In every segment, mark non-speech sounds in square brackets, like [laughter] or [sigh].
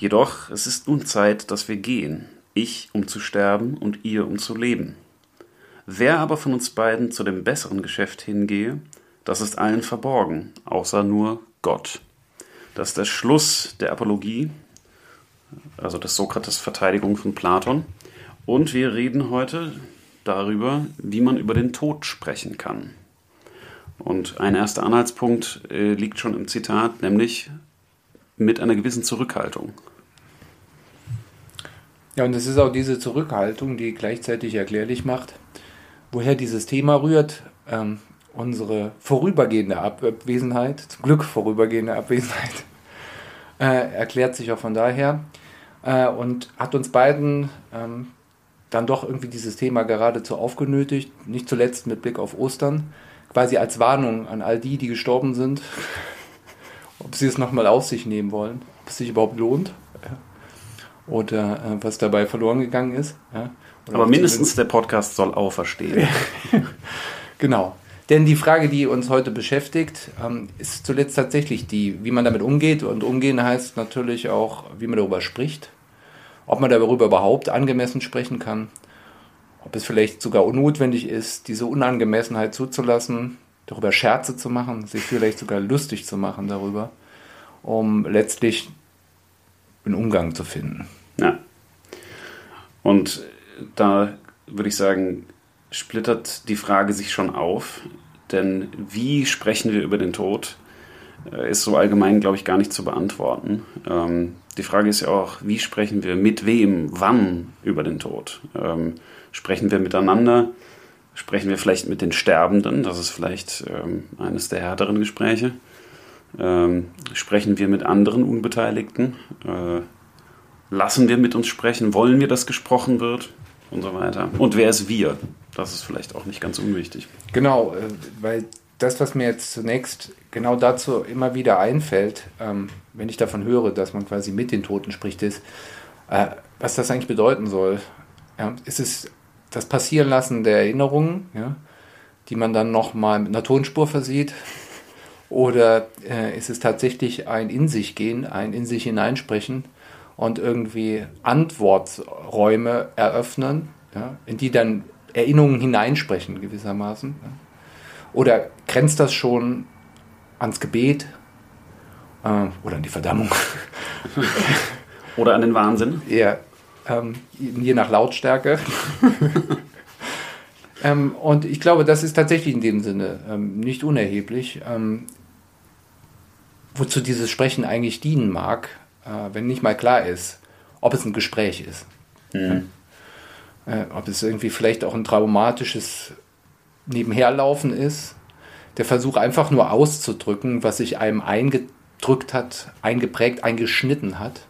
Jedoch es ist nun Zeit, dass wir gehen, ich um zu sterben und ihr um zu leben. Wer aber von uns beiden zu dem besseren Geschäft hingehe, das ist allen verborgen, außer nur Gott. Das ist der Schluss der Apologie, also des Sokrates Verteidigung von Platon. Und wir reden heute darüber, wie man über den Tod sprechen kann. Und ein erster Anhaltspunkt äh, liegt schon im Zitat, nämlich mit einer gewissen Zurückhaltung. Ja, und es ist auch diese Zurückhaltung, die gleichzeitig erklärlich macht, woher dieses Thema rührt. Ähm, unsere vorübergehende Abwesenheit, zum Glück vorübergehende Abwesenheit, [laughs] äh, erklärt sich auch von daher äh, und hat uns beiden ähm, dann doch irgendwie dieses Thema geradezu aufgenötigt, nicht zuletzt mit Blick auf Ostern, quasi als Warnung an all die, die gestorben sind, [laughs] ob sie es nochmal auf sich nehmen wollen, ob es sich überhaupt lohnt. Oder äh, was dabei verloren gegangen ist. Ja. Aber mindestens der Podcast soll auferstehen. [laughs] genau. Denn die Frage, die uns heute beschäftigt, ähm, ist zuletzt tatsächlich die, wie man damit umgeht. Und umgehen heißt natürlich auch, wie man darüber spricht. Ob man darüber überhaupt angemessen sprechen kann. Ob es vielleicht sogar unnotwendig ist, diese Unangemessenheit zuzulassen, darüber Scherze zu machen, sich vielleicht sogar lustig zu machen darüber, um letztlich einen Umgang zu finden. Ja. Und da würde ich sagen, splittert die Frage sich schon auf. Denn wie sprechen wir über den Tod, äh, ist so allgemein, glaube ich, gar nicht zu beantworten. Ähm, die Frage ist ja auch, wie sprechen wir mit wem, wann über den Tod? Ähm, sprechen wir miteinander? Sprechen wir vielleicht mit den Sterbenden? Das ist vielleicht ähm, eines der härteren Gespräche. Ähm, sprechen wir mit anderen Unbeteiligten? Äh, lassen wir mit uns sprechen? Wollen wir, dass gesprochen wird? Und so weiter. Und wer ist wir? Das ist vielleicht auch nicht ganz unwichtig. Genau, äh, weil das, was mir jetzt zunächst genau dazu immer wieder einfällt, ähm, wenn ich davon höre, dass man quasi mit den Toten spricht, ist, äh, was das eigentlich bedeuten soll. Ist es das Passierenlassen der Erinnerungen, die man dann nochmal mit einer Tonspur versieht? Oder äh, ist es tatsächlich ein In sich gehen, ein In sich hineinsprechen und irgendwie Antworträume eröffnen, ja, in die dann Erinnerungen hineinsprechen gewissermaßen? Ja? Oder grenzt das schon ans Gebet äh, oder an die Verdammung? [laughs] oder an den Wahnsinn? Ja, ähm, je nach Lautstärke. [laughs] ähm, und ich glaube, das ist tatsächlich in dem Sinne ähm, nicht unerheblich, ähm, wozu dieses Sprechen eigentlich dienen mag, wenn nicht mal klar ist, ob es ein Gespräch ist. Mhm. Äh, ob es irgendwie vielleicht auch ein traumatisches Nebenherlaufen ist. Der Versuch einfach nur auszudrücken, was sich einem eingedrückt hat, eingeprägt, eingeschnitten hat.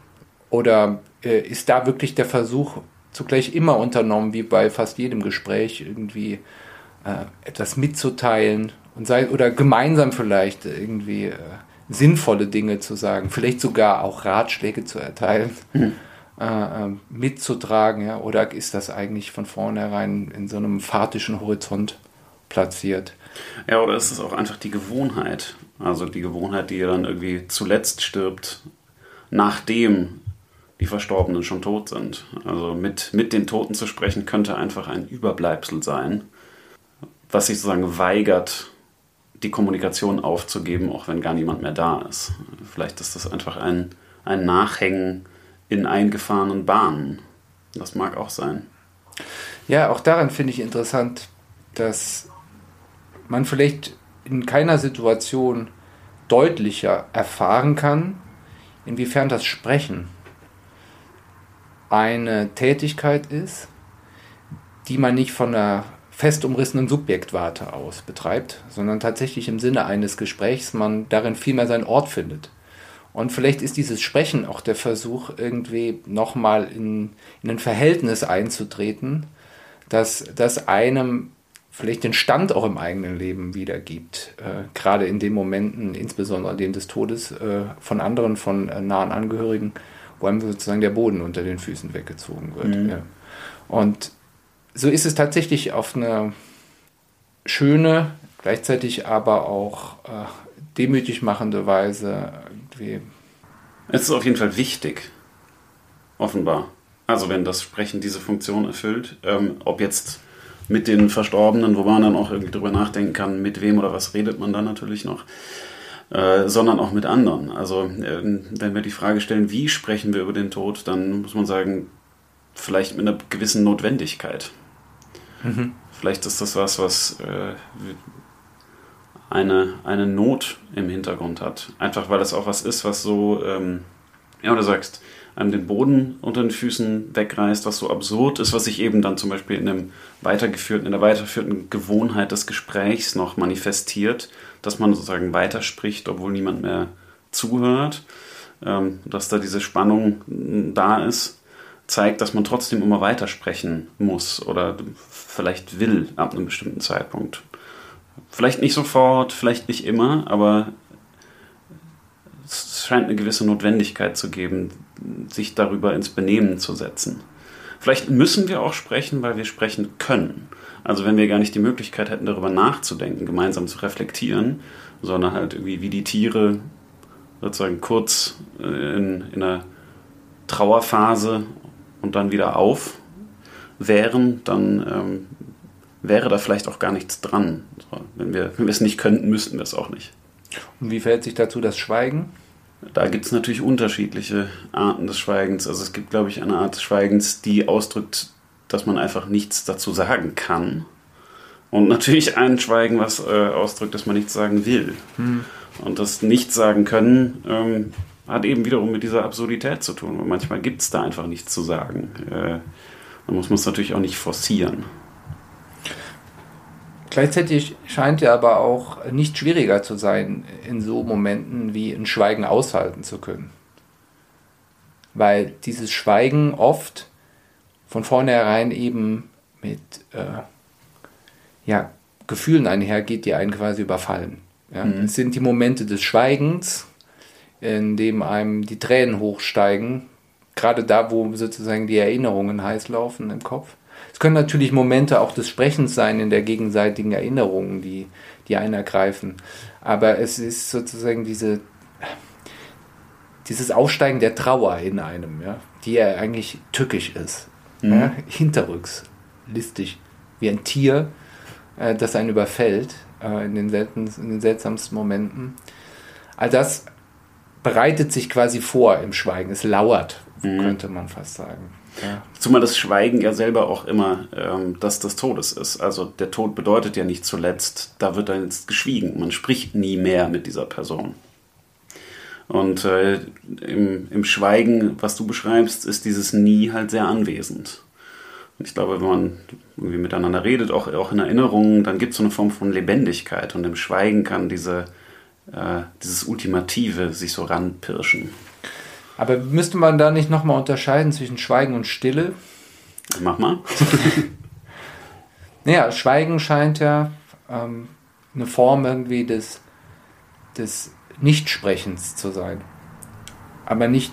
Oder äh, ist da wirklich der Versuch zugleich immer unternommen, wie bei fast jedem Gespräch, irgendwie äh, etwas mitzuteilen und sei, oder gemeinsam vielleicht irgendwie äh, sinnvolle Dinge zu sagen, vielleicht sogar auch Ratschläge zu erteilen, mhm. äh, mitzutragen, ja, oder ist das eigentlich von vornherein in so einem fahrtischen Horizont platziert? Ja, oder ist es auch einfach die Gewohnheit? Also die Gewohnheit, die dann irgendwie zuletzt stirbt, nachdem die Verstorbenen schon tot sind. Also mit, mit den Toten zu sprechen, könnte einfach ein Überbleibsel sein, was sich sozusagen weigert, die Kommunikation aufzugeben, auch wenn gar niemand mehr da ist. Vielleicht ist das einfach ein, ein Nachhängen in eingefahrenen Bahnen. Das mag auch sein. Ja, auch daran finde ich interessant, dass man vielleicht in keiner Situation deutlicher erfahren kann, inwiefern das Sprechen eine Tätigkeit ist, die man nicht von einer fest umrissenen Subjektwarte aus betreibt, sondern tatsächlich im Sinne eines Gesprächs man darin vielmehr seinen Ort findet. Und vielleicht ist dieses Sprechen auch der Versuch, irgendwie nochmal in, in ein Verhältnis einzutreten, dass das einem vielleicht den Stand auch im eigenen Leben wiedergibt. Äh, gerade in den Momenten, insbesondere dem des Todes äh, von anderen, von äh, nahen Angehörigen, wo einem sozusagen der Boden unter den Füßen weggezogen wird. Mhm. Ja. Und so ist es tatsächlich auf eine schöne, gleichzeitig aber auch äh, demütig machende Weise. Es ist auf jeden Fall wichtig, offenbar. Also wenn das Sprechen diese Funktion erfüllt, ähm, ob jetzt mit den Verstorbenen, wo man dann auch irgendwie drüber nachdenken kann, mit wem oder was redet man dann natürlich noch, äh, sondern auch mit anderen. Also äh, wenn wir die Frage stellen, wie sprechen wir über den Tod, dann muss man sagen, vielleicht mit einer gewissen Notwendigkeit. Mhm. Vielleicht ist das was, was äh, eine, eine Not im Hintergrund hat. Einfach weil das auch was ist, was so, ähm, ja, du sagst, einem den Boden unter den Füßen wegreißt, was so absurd ist, was sich eben dann zum Beispiel in, einem weitergeführten, in der weitergeführten Gewohnheit des Gesprächs noch manifestiert, dass man sozusagen weiterspricht, obwohl niemand mehr zuhört, ähm, dass da diese Spannung da ist, zeigt, dass man trotzdem immer weitersprechen muss oder vielleicht will ab einem bestimmten Zeitpunkt. Vielleicht nicht sofort, vielleicht nicht immer, aber es scheint eine gewisse Notwendigkeit zu geben, sich darüber ins Benehmen zu setzen. Vielleicht müssen wir auch sprechen, weil wir sprechen können. Also wenn wir gar nicht die Möglichkeit hätten, darüber nachzudenken, gemeinsam zu reflektieren, sondern halt irgendwie wie die Tiere sozusagen kurz äh, in, in einer Trauerphase und dann wieder auf wären, dann ähm, wäre da vielleicht auch gar nichts dran. So, wenn, wir, wenn wir es nicht könnten, müssten wir es auch nicht. Und wie verhält sich dazu das Schweigen? Da gibt es natürlich unterschiedliche Arten des Schweigens. Also es gibt, glaube ich, eine Art des Schweigens, die ausdrückt, dass man einfach nichts dazu sagen kann. Und natürlich ein Schweigen, was äh, ausdrückt, dass man nichts sagen will. Hm. Und das Nichts sagen können ähm, hat eben wiederum mit dieser Absurdität zu tun. Weil manchmal gibt es da einfach nichts zu sagen. Äh, dann muss man es natürlich auch nicht forcieren. Gleichzeitig scheint er aber auch nicht schwieriger zu sein, in so Momenten wie ein Schweigen aushalten zu können. Weil dieses Schweigen oft von vornherein eben mit äh, ja, Gefühlen einhergeht, die einen quasi überfallen. Ja? Mhm. Es sind die Momente des Schweigens, in dem einem die Tränen hochsteigen, gerade da, wo sozusagen die Erinnerungen heiß laufen im Kopf. Es können natürlich Momente auch des Sprechens sein in der gegenseitigen Erinnerung, die, die einen ergreifen. Aber es ist sozusagen diese, dieses Aufsteigen der Trauer in einem, ja, die ja eigentlich tückisch ist. Mhm. Ja, hinterrücks, listig, wie ein Tier, äh, das einen überfällt äh, in, den selten, in den seltsamsten Momenten. All das bereitet sich quasi vor im Schweigen. Es lauert, mhm. könnte man fast sagen. Ja. Zumal das Schweigen ja selber auch immer ähm, das des Todes ist. Also der Tod bedeutet ja nicht zuletzt, da wird dann jetzt geschwiegen. Man spricht nie mehr mit dieser Person. Und äh, im, im Schweigen, was du beschreibst, ist dieses Nie halt sehr anwesend. Und ich glaube, wenn man irgendwie miteinander redet, auch, auch in Erinnerungen, dann gibt es so eine Form von Lebendigkeit. Und im Schweigen kann diese, äh, dieses Ultimative sich so ranpirschen. Aber müsste man da nicht nochmal unterscheiden zwischen Schweigen und Stille? Mach mal. [laughs] naja, Schweigen scheint ja ähm, eine Form irgendwie des, des Nichtsprechens zu sein. Aber nicht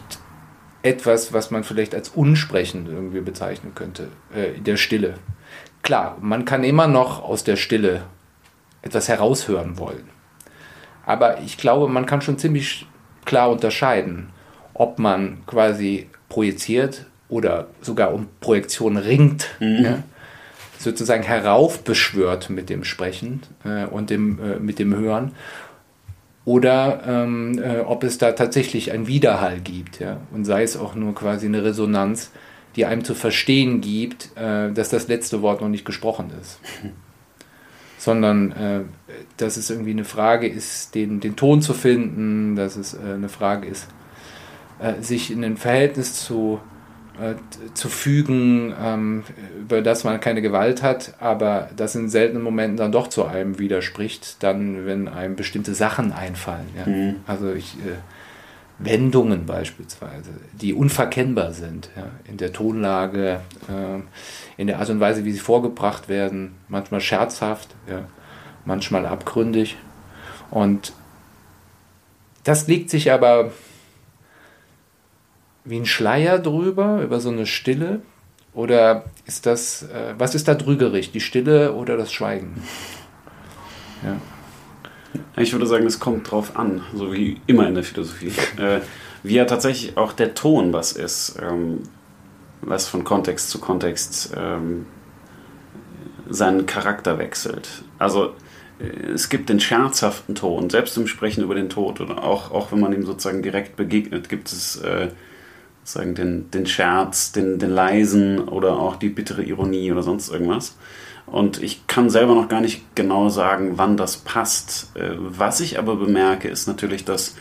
etwas, was man vielleicht als unsprechend irgendwie bezeichnen könnte, äh, in der Stille. Klar, man kann immer noch aus der Stille etwas heraushören wollen. Aber ich glaube, man kann schon ziemlich klar unterscheiden ob man quasi projiziert oder sogar um Projektion ringt, mhm. ja, sozusagen heraufbeschwört mit dem Sprechen äh, und dem, äh, mit dem Hören. Oder ähm, äh, ob es da tatsächlich einen Widerhall gibt, ja, und sei es auch nur quasi eine Resonanz, die einem zu verstehen gibt, äh, dass das letzte Wort noch nicht gesprochen ist. [laughs] Sondern äh, dass es irgendwie eine Frage ist, den, den Ton zu finden, dass es äh, eine Frage ist, äh, sich in ein Verhältnis zu, äh, zu fügen, ähm, über das man keine Gewalt hat, aber das in seltenen Momenten dann doch zu einem widerspricht, dann, wenn einem bestimmte Sachen einfallen. Ja? Mhm. Also ich, äh, Wendungen beispielsweise, die unverkennbar sind, ja? in der Tonlage, äh, in der Art und Weise, wie sie vorgebracht werden, manchmal scherzhaft, ja? Manchmal abgründig. Und das legt sich aber wie ein Schleier drüber, über so eine Stille? Oder ist das, äh, was ist da trügerig, die Stille oder das Schweigen? Ja. Ich würde sagen, es kommt drauf an, so wie immer in der Philosophie. [laughs] äh, wie ja tatsächlich auch der Ton was ist. Ähm, was von Kontext zu Kontext ähm, seinen Charakter wechselt. Also es gibt den scherzhaften Ton, selbst im Sprechen über den Tod oder auch, auch wenn man ihm sozusagen direkt begegnet, gibt es äh, sozusagen den, den Scherz, den, den leisen oder auch die bittere Ironie oder sonst irgendwas. Und ich kann selber noch gar nicht genau sagen, wann das passt. Äh, was ich aber bemerke, ist natürlich, dass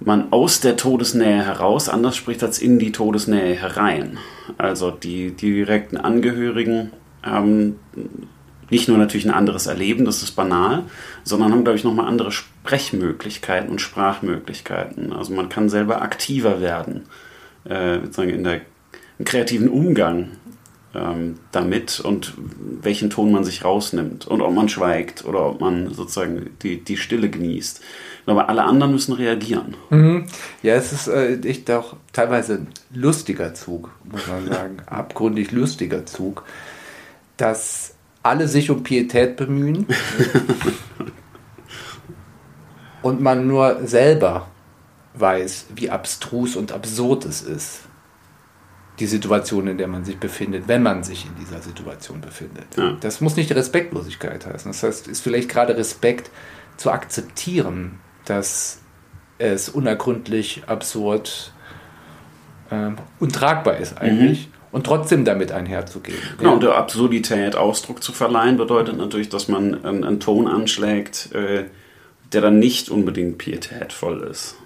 man aus der Todesnähe heraus anders spricht als in die Todesnähe herein. Also die, die direkten Angehörigen haben nicht nur natürlich ein anderes Erleben, das ist banal, sondern haben, glaube ich, nochmal andere Sprechmöglichkeiten und Sprachmöglichkeiten. Also man kann selber aktiver werden, äh, sozusagen in der im kreativen Umgang ähm, damit und welchen Ton man sich rausnimmt und ob man schweigt oder ob man sozusagen die, die Stille genießt. Aber alle anderen müssen reagieren. Mhm. Ja, es ist äh, echt auch teilweise ein lustiger Zug, muss man sagen. [laughs] Abgründig lustiger Zug, dass alle sich um Pietät bemühen [laughs] und man nur selber weiß, wie abstrus und absurd es ist die Situation, in der man sich befindet, wenn man sich in dieser Situation befindet. Ja. Das muss nicht Respektlosigkeit heißen. Das heißt, ist vielleicht gerade Respekt zu akzeptieren, dass es unergründlich, absurd, äh, untragbar ist eigentlich. Mhm. Und trotzdem damit einherzugehen. Genau, ja. und der Absurdität Ausdruck zu verleihen, bedeutet natürlich, dass man einen, einen Ton anschlägt, äh, der dann nicht unbedingt pietätvoll ist.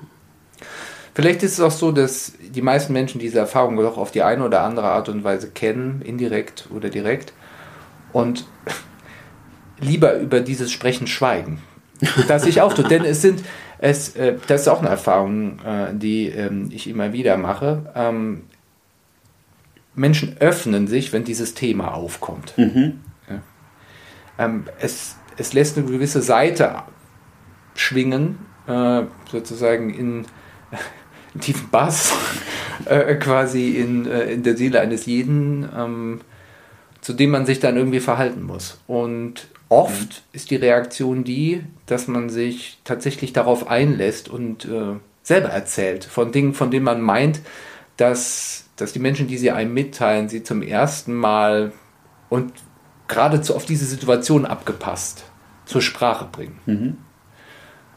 Vielleicht ist es auch so, dass die meisten Menschen diese Erfahrung doch auf die eine oder andere Art und Weise kennen, indirekt oder direkt, und [laughs] lieber über dieses Sprechen schweigen. Das ich auch tue. Denn es sind, es, äh, das ist auch eine Erfahrung, äh, die ähm, ich immer wieder mache. Ähm, Menschen öffnen sich, wenn dieses Thema aufkommt. Mhm. Ja. Ähm, es, es lässt eine gewisse Seite schwingen, äh, sozusagen in [laughs] tiefen Bass [laughs] äh, quasi in, äh, in der Seele eines jeden, ähm, zu dem man sich dann irgendwie verhalten muss. Und oft mhm. ist die Reaktion die, dass man sich tatsächlich darauf einlässt und äh, selber erzählt von Dingen, von denen man meint, dass, dass die Menschen, die sie einem mitteilen, sie zum ersten Mal und geradezu auf diese Situation abgepasst zur Sprache bringen. Mhm.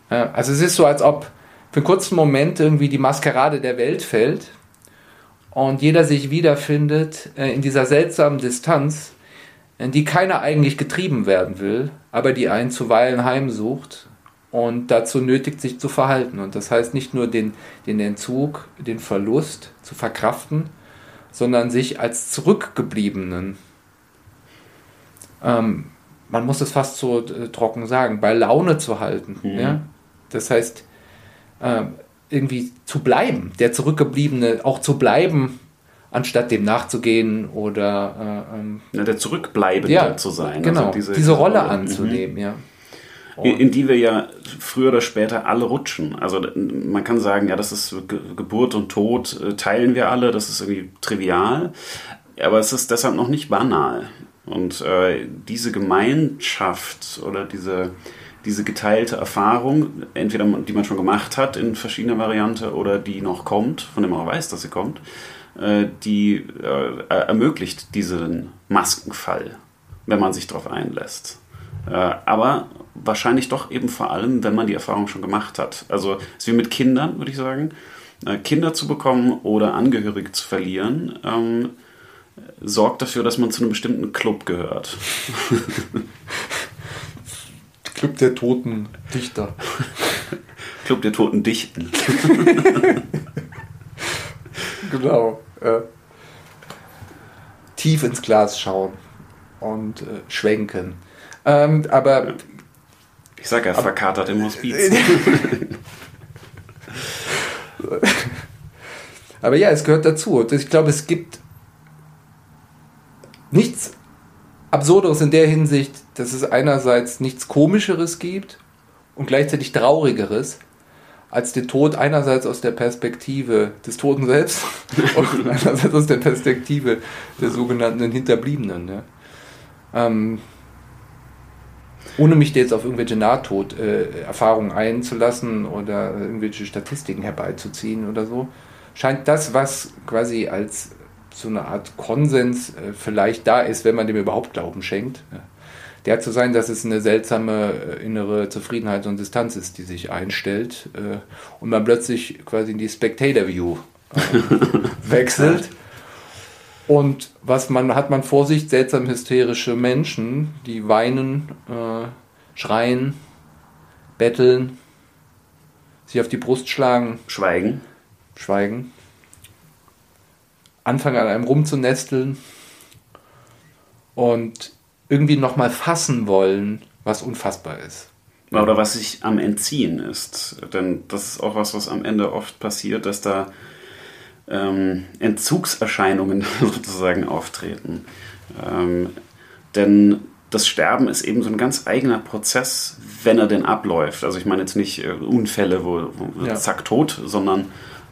Also es ist so, als ob für einen kurzen Moment irgendwie die Maskerade der Welt fällt und jeder sich wiederfindet äh, in dieser seltsamen Distanz, in die keiner eigentlich getrieben werden will, aber die einen zuweilen heimsucht und dazu nötigt, sich zu verhalten. Und das heißt nicht nur den, den Entzug, den Verlust zu verkraften, sondern sich als Zurückgebliebenen, ähm, man muss es fast so äh, trocken sagen, bei Laune zu halten. Mhm. Ja? Das heißt, äh, irgendwie zu bleiben, der Zurückgebliebene auch zu bleiben, anstatt dem nachzugehen oder äh, ähm, ja, der Zurückbleibende ja, zu sein. Genau, also diese, diese, Rolle, Rolle anzunehmen, mhm. ja. In, die wir ja früher oder später alle rutschen. Also man kann sagen, ja, das ist Ge Geburt und Tod, äh, teilen wir alle, das ist irgendwie trivial, aber es ist deshalb noch nicht banal. Und äh, diese Gemeinschaft oder diese, diese geteilte Erfahrung, entweder die man schon gemacht hat in verschiedener Variante oder die noch kommt, von dem man weiß, dass sie kommt, äh, die äh, ermöglicht diesen Maskenfall, wenn man sich darauf einlässt. Äh, aber wahrscheinlich doch eben vor allem, wenn man die Erfahrung schon gemacht hat. Also es ist wie mit Kindern, würde ich sagen. Kinder zu bekommen oder Angehörige zu verlieren, ähm, sorgt dafür, dass man zu einem bestimmten Club gehört. [laughs] Club der toten Dichter. [laughs] Club der toten Dichten. [laughs] genau. Äh, tief ins Glas schauen und äh, schwenken. Ähm, aber. Ich sag ja, verkatert im Hospiz. [laughs] aber ja, es gehört dazu. Ich glaube, es gibt nichts Absurderes in der Hinsicht, dass es einerseits nichts Komischeres gibt und gleichzeitig Traurigeres als den Tod einerseits aus der Perspektive des Toten selbst [laughs] und einerseits aus der Perspektive der sogenannten Hinterbliebenen. Ja. Ähm, ohne mich jetzt auf irgendwelche Nahtoderfahrungen einzulassen oder irgendwelche Statistiken herbeizuziehen oder so, scheint das, was quasi als so eine Art Konsens äh, vielleicht da ist, wenn man dem überhaupt Glauben schenkt. Der zu sein, dass es eine seltsame äh, innere Zufriedenheit und Distanz ist, die sich einstellt äh, und man plötzlich quasi in die Spectator View äh, [laughs] wechselt. Und was man hat man vor sich seltsam hysterische Menschen, die weinen, äh, schreien, betteln, sich auf die Brust schlagen, Schweigen. schweigen, anfangen an einem rumzunesteln und irgendwie nochmal fassen wollen, was unfassbar ist. Oder was sich am Entziehen ist. Denn das ist auch was, was am Ende oft passiert, dass da ähm, Entzugserscheinungen [laughs] sozusagen auftreten. Ähm, denn das Sterben ist eben so ein ganz eigener Prozess, wenn er denn abläuft. Also ich meine jetzt nicht äh, Unfälle, wo, wo Ja. zack tot, sondern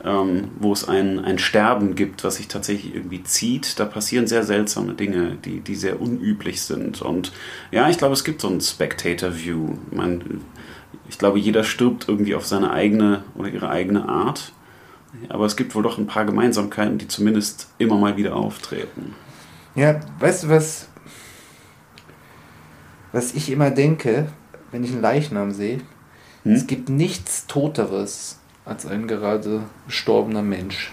ähm, wo es ein, ein Sterben gibt, was sich tatsächlich irgendwie zieht. Da passieren sehr seltsame Dinge, die, die sehr unüblich sind. Und ja, ich glaube, es gibt so ein Spectator-View. Ich, ich glaube, jeder stirbt irgendwie auf seine eigene oder ihre eigene Art. Aber es gibt wohl doch ein paar Gemeinsamkeiten, die zumindest immer mal wieder auftreten. Ja, weißt du was, was ich immer denke, wenn ich einen Leichnam sehe? Hm? Es gibt nichts Toteres als ein gerade gestorbener Mensch.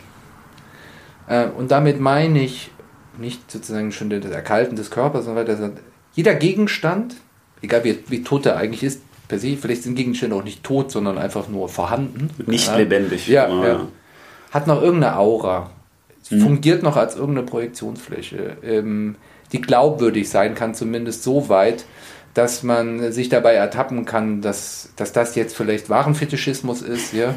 Äh, und damit meine ich nicht sozusagen schon das Erkalten des Körpers, sondern weiter, jeder Gegenstand, egal wie, wie tot er eigentlich ist, per se, vielleicht sind Gegenstände auch nicht tot, sondern einfach nur vorhanden. Nicht Ja. lebendig. Ja, Ah, ja. Hat noch irgendeine Aura. Fungiert noch als irgendeine Projektionsfläche, ähm, die glaubwürdig sein kann, zumindest so weit, dass man sich dabei ertappen kann, dass, dass das jetzt vielleicht Warenfetischismus ist, ja.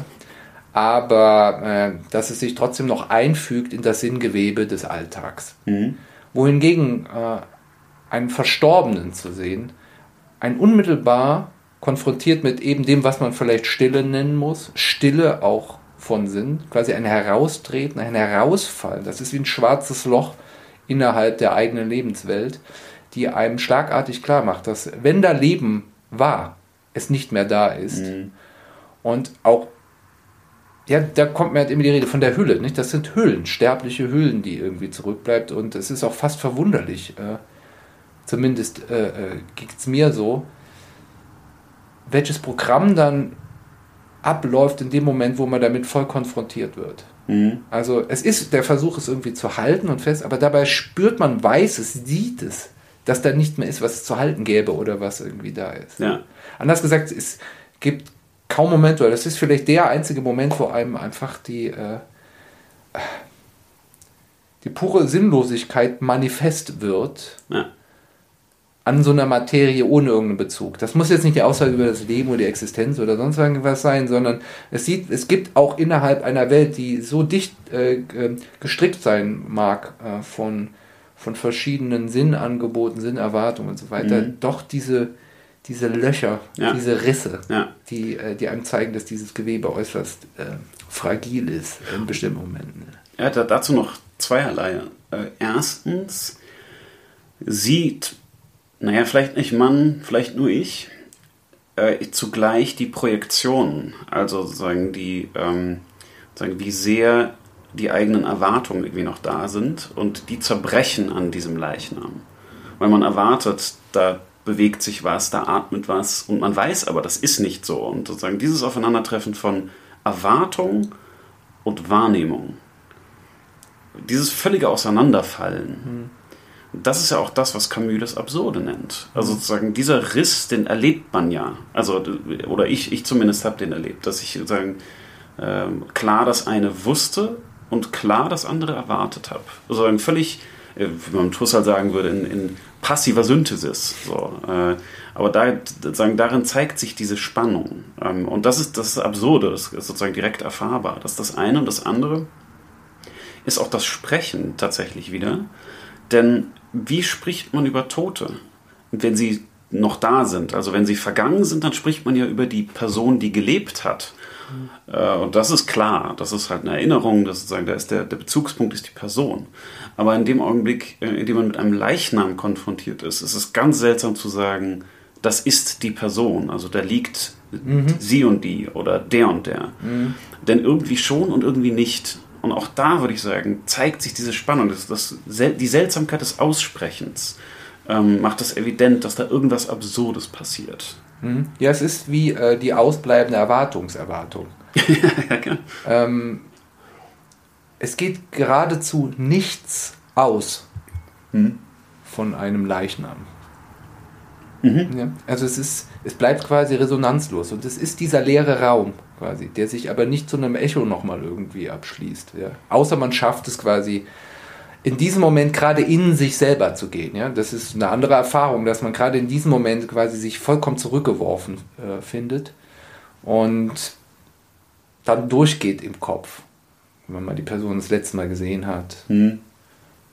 Aber äh, dass es sich trotzdem noch einfügt in das Sinngewebe des Alltags. Mhm. Wohingegen äh, einen Verstorbenen zu sehen, ein unmittelbar konfrontiert mit eben dem, was man vielleicht Stille nennen muss, Stille auch von Sinn, quasi ein Heraustreten, ein Herausfallen, das ist wie ein schwarzes Loch innerhalb der eigenen Lebenswelt, die einem schlagartig klar macht, dass wenn da Leben war, es nicht mehr da ist. Und auch ja, da kommt mir halt immer die Rede von der Hülle. Nicht? Das sind Hüllen, sterbliche Hüllen, die irgendwie zurückbleibt. Und es ist auch fast verwunderlich, äh, zumindest äh, äh, geht es mir so, welches Programm dann abläuft in dem Moment, wo man damit voll konfrontiert wird. Mhm. Also es ist der Versuch, es irgendwie zu halten und fest, aber dabei spürt man, weiß es, sieht es, dass da nicht mehr ist, was es zu halten gäbe oder was irgendwie da ist. Ja. Anders gesagt, es gibt kaum Momente, oder das ist vielleicht der einzige Moment, wo einem einfach die, äh, die pure Sinnlosigkeit manifest wird Ja. An so einer Materie ohne irgendeinen Bezug. Das muss jetzt nicht die Aussage über das Leben oder die Existenz oder sonst irgendwas sein, sondern es, sieht, es gibt auch innerhalb einer Welt, die so dicht äh, gestrickt sein mag äh, von, von verschiedenen Sinnangeboten, Sinnerwartungen und so weiter, Mhm. doch diese, diese Löcher, Ja. diese Risse, Ja. die, äh, die einem zeigen, dass dieses Gewebe äußerst äh, fragil ist in bestimmten Momenten. Ja, da, dazu noch zweierlei. Äh, erstens sieht, naja, vielleicht nicht Mann, vielleicht nur ich, äh, zugleich die Projektionen, also sozusagen die, ähm, sagen, wie sehr die eigenen Erwartungen irgendwie noch da sind und die zerbrechen an diesem Leichnam. Weil man erwartet, da bewegt sich was, da atmet was und man weiß aber, das ist nicht so. Und sozusagen dieses Aufeinandertreffen von Erwartung und Wahrnehmung dieses völlige Auseinanderfallen, das ist ja auch das, was Camus das Absurde nennt. Also sozusagen dieser Riss, den erlebt man ja. Also, oder ich, ich zumindest habe den erlebt, dass ich sozusagen ähm, klar das eine wusste und klar das andere erwartet habe. Sozusagen völlig, äh, wie man Husserl sagen würde, in, in passiver Synthesis. So, äh, aber da, sozusagen, darin zeigt sich diese Spannung. Ähm, und das ist das Absurde, das ist sozusagen direkt erfahrbar. Das ist das eine und das andere ist auch das Sprechen tatsächlich wieder. Denn wie spricht man über Tote, wenn sie noch da sind? Also wenn sie vergangen sind, dann spricht man ja über die Person, die gelebt hat. Äh, Und das ist klar, das ist halt eine Erinnerung, das sozusagen, da ist der, der Bezugspunkt ist die Person. Aber in dem Augenblick, äh, in dem man mit einem Leichnam konfrontiert ist, ist es ganz seltsam zu sagen, das ist die Person. Also da liegt sie und die oder der und der. Denn irgendwie schon und irgendwie nicht. Und auch da würde ich sagen, zeigt sich diese Spannung, das, das, die Seltsamkeit des Aussprechens ähm, macht es evident, dass da irgendwas Absurdes passiert. Mhm. Ja, es ist wie äh, die ausbleibende Erwartungserwartung. [laughs] ja, genau. ähm, es geht geradezu nichts aus mhm. von einem Leichnam. Mhm. Ja, also es ist, es bleibt quasi resonanzlos und es ist dieser leere Raum quasi, der sich aber nicht zu einem Echo nochmal irgendwie abschließt. Ja. Außer man schafft es quasi in diesem Moment gerade in sich selber zu gehen. Ja? Das ist eine andere Erfahrung, dass man gerade in diesem Moment quasi sich vollkommen zurückgeworfen äh, findet und dann durchgeht im Kopf, wenn man die Person das letzte Mal gesehen hat, mhm.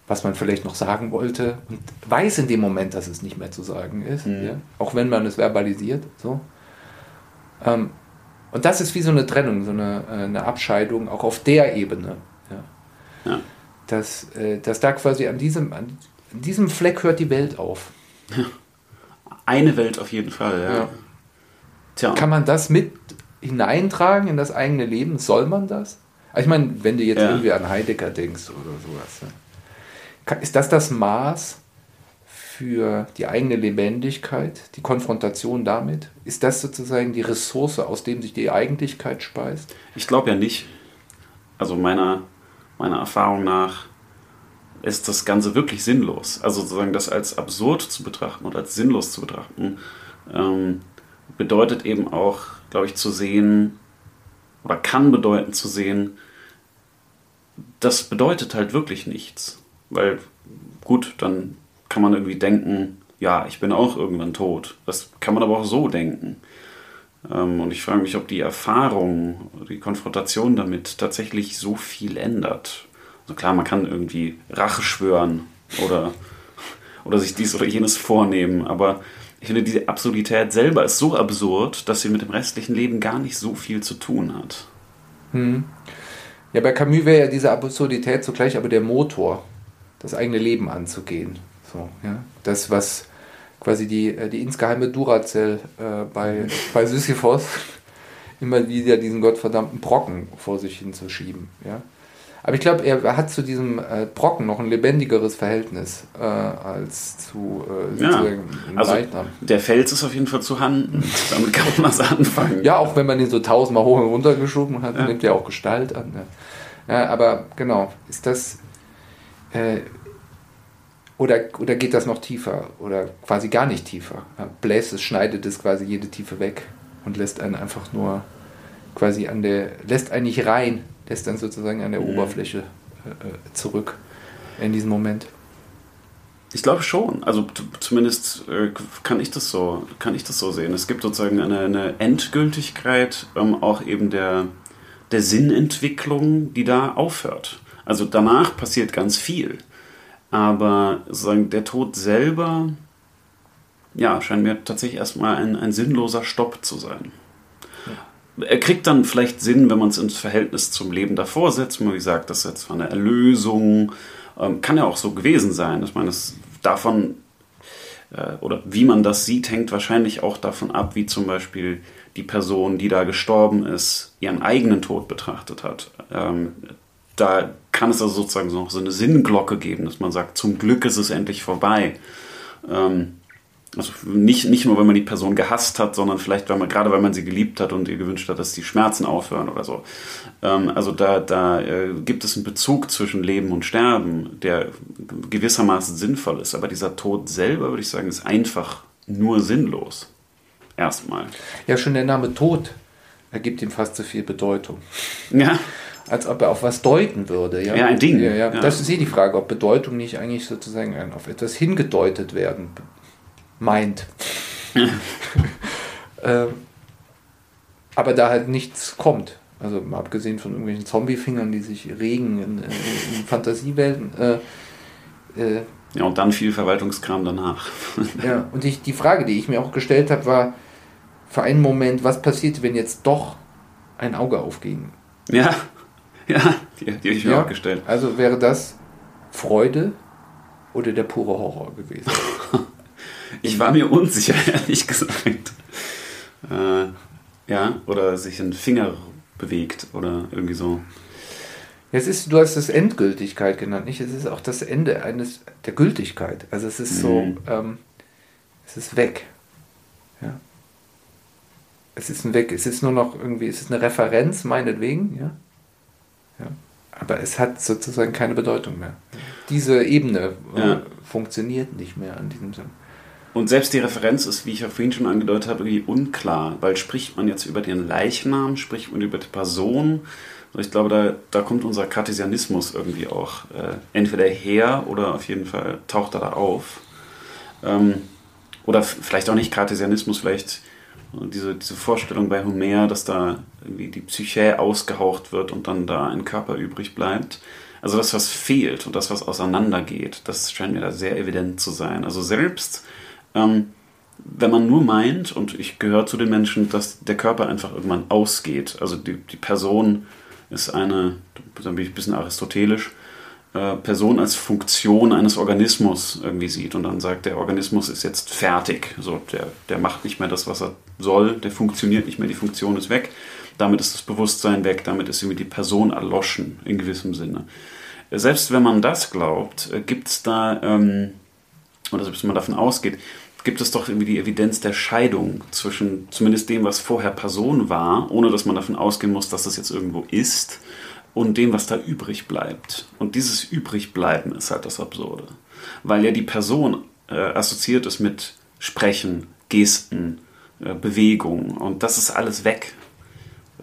was man vielleicht noch sagen wollte und weiß in dem Moment, dass es nicht mehr zu sagen ist, mhm. ja? auch wenn man es verbalisiert. So. Ähm, und das ist wie so eine Trennung, so eine, äh, eine Abscheidung, auch auf der Ebene. Ja. ja dass, äh, dass da quasi an diesem, an diesem Fleck hört die Welt auf. Eine Welt auf jeden Fall, ja. ja. Tja. Kann man das mit hineintragen in das eigene Leben? Soll man das? Also ich meine, wenn du jetzt irgendwie an Heidegger denkst oder sowas, ne? ist das das Maß für die eigene Lebendigkeit, die Konfrontation damit? Ist das sozusagen die Ressource, aus dem sich die Eigentlichkeit speist? Ich glaube ja nicht. Also meiner meiner Erfahrung nach ist das Ganze wirklich sinnlos. Also sozusagen das als absurd zu betrachten oder als sinnlos zu betrachten, ähm, bedeutet eben auch, glaube ich, zu sehen oder kann bedeuten zu sehen, das bedeutet halt wirklich nichts. Weil gut, dann kann man irgendwie denken, ja, ich bin auch irgendwann tot. Das kann man aber auch so denken. Ähm, und ich frage mich, ob die Erfahrung, die Konfrontation damit tatsächlich so viel ändert. Also klar, man kann irgendwie Rache schwören oder, oder sich dies oder jenes vornehmen, aber ich finde, diese Absurdität selber ist so absurd, dass sie mit dem restlichen Leben gar nicht so viel zu tun hat. Hm. Ja, bei Camus wäre ja diese Absurdität zugleich aber der Motor, das eigene Leben anzugehen. So, ja? Das, was quasi die, äh, die insgeheime Duracell äh, bei, bei Sisyphos [laughs] immer wieder diesen gottverdammten Brocken vor sich hinzuschieben. Ja? Aber ich glaube, er hat zu diesem äh, Brocken noch ein lebendigeres Verhältnis äh, als zu äh, ja, also Leichnam. Der Fels ist auf jeden Fall zu Hand. Damit kann man was anfangen. Ja, auch wenn man ihn so tausendmal hoch und runter geschoben hat, ja. nimmt er auch Gestalt an. Ja. ja aber genau, ist das. Äh, oder, oder geht das noch tiefer oder quasi gar nicht tiefer? Bläst es, schneidet es quasi jede Tiefe weg und lässt einen einfach nur quasi an der, lässt einen nicht rein, lässt dann sozusagen an der mhm. Oberfläche äh, äh, zurück in diesem Moment. Ich glaube schon. Also zumindest äh, kann ich das so, kann ich das so sehen. Es gibt sozusagen eine, eine Endgültigkeit ähm, auch eben der, der Sinnentwicklung, die da aufhört. Also danach passiert ganz viel. Aber sozusagen der Tod selber, ja, scheint mir tatsächlich erstmal ein, ein sinnloser Stopp zu sein. Ja. Er kriegt dann vielleicht Sinn, wenn man es ins Verhältnis zum Leben davor setzt. Wie gesagt, das ist jetzt eine Erlösung. Ähm, kann ja auch so gewesen sein. Ich meine, es davon äh, oder wie man das sieht, hängt wahrscheinlich auch davon ab, wie zum Beispiel die Person, die da gestorben ist, ihren eigenen Tod betrachtet hat. Ähm, da kann es also sozusagen noch so eine Sinnglocke geben, dass man sagt, zum Glück ist es endlich vorbei. Ähm, also nicht, nicht nur, wenn man die Person gehasst hat, sondern vielleicht, weil man, gerade weil man sie geliebt hat und ihr gewünscht hat, dass die Schmerzen aufhören oder so. Ähm, also da, da äh, gibt es einen Bezug zwischen Leben und Sterben, der gewissermaßen sinnvoll ist. Aber dieser Tod selber, würde ich sagen, ist einfach nur sinnlos. Erstmal. Ja, schon der Name Tod ergibt ihm fast zu viel Bedeutung. Ja als ob er auf was deuten würde. Ja, ja ein Ding. Ja, ja. Das ist eh die Frage, ob Bedeutung nicht eigentlich sozusagen auf etwas hingedeutet werden meint. [laughs] ähm, aber da halt nichts kommt. Also mal abgesehen von irgendwelchen Zombiefingern, die sich regen in, in, Fantasiewelten. Äh, äh, ja, und dann viel Verwaltungskram danach. [laughs] ja, und ich, die Frage, die ich mir auch gestellt habe, war für einen Moment, was passiert, wenn jetzt doch ein Auge aufging? Ja. [laughs] Ja, die, die habe ich mir ja, auch gestellt. Also wäre das Freude oder der pure Horror gewesen? [laughs] ich war mir unsicher, [laughs] ehrlich gesagt. Äh, ja, oder sich ein Finger bewegt oder irgendwie so. Es ist, du hast es Endgültigkeit genannt, nicht? Es ist auch das Ende eines der Gültigkeit. Also es ist so, Mhm. ähm, es ist weg. Ja. Es ist ein Weg. Es ist nur noch irgendwie, es ist eine Referenz, meinetwegen, ja. Aber es hat sozusagen keine Bedeutung mehr. Diese Ebene äh, Ja. funktioniert nicht mehr in diesem Sinn. Und selbst die Referenz ist, wie ich ja vorhin schon angedeutet habe, irgendwie unklar, weil spricht man jetzt über den Leichnam, spricht man über die Person. Also Ich glaube, da, da kommt unser Kartesianismus irgendwie auch äh, entweder her oder auf jeden Fall taucht er da auf. Ähm, oder vielleicht auch nicht Kartesianismus, vielleicht diese, diese Vorstellung bei Homer, dass da irgendwie die Psyche ausgehaucht wird und dann da ein Körper übrig bleibt. Also das, was fehlt und das, was auseinandergeht, das scheint mir da sehr evident zu sein. Also selbst ähm, wenn man nur meint, und ich gehöre zu den Menschen, dass der Körper einfach irgendwann ausgeht, also die, die Person ist eine, dann bin ich ein bisschen aristotelisch, äh, Person als Funktion eines Organismus irgendwie sieht und dann sagt, der Organismus ist jetzt fertig, so, der, der macht nicht mehr das, was er soll, der funktioniert nicht mehr, die Funktion ist weg, damit ist das Bewusstsein weg, damit ist irgendwie die Person erloschen in gewissem Sinne. Selbst wenn man das glaubt, gibt es da, ähm, oder selbst wenn man davon ausgeht, gibt es doch irgendwie die Evidenz der Scheidung zwischen zumindest dem, was vorher Person war, ohne dass man davon ausgehen muss, dass das jetzt irgendwo ist, und dem, was da übrig bleibt. Und dieses Übrigbleiben ist halt das Absurde. Weil ja die Person äh, assoziiert ist mit Sprechen, Gesten, äh, Bewegung und das ist alles weg.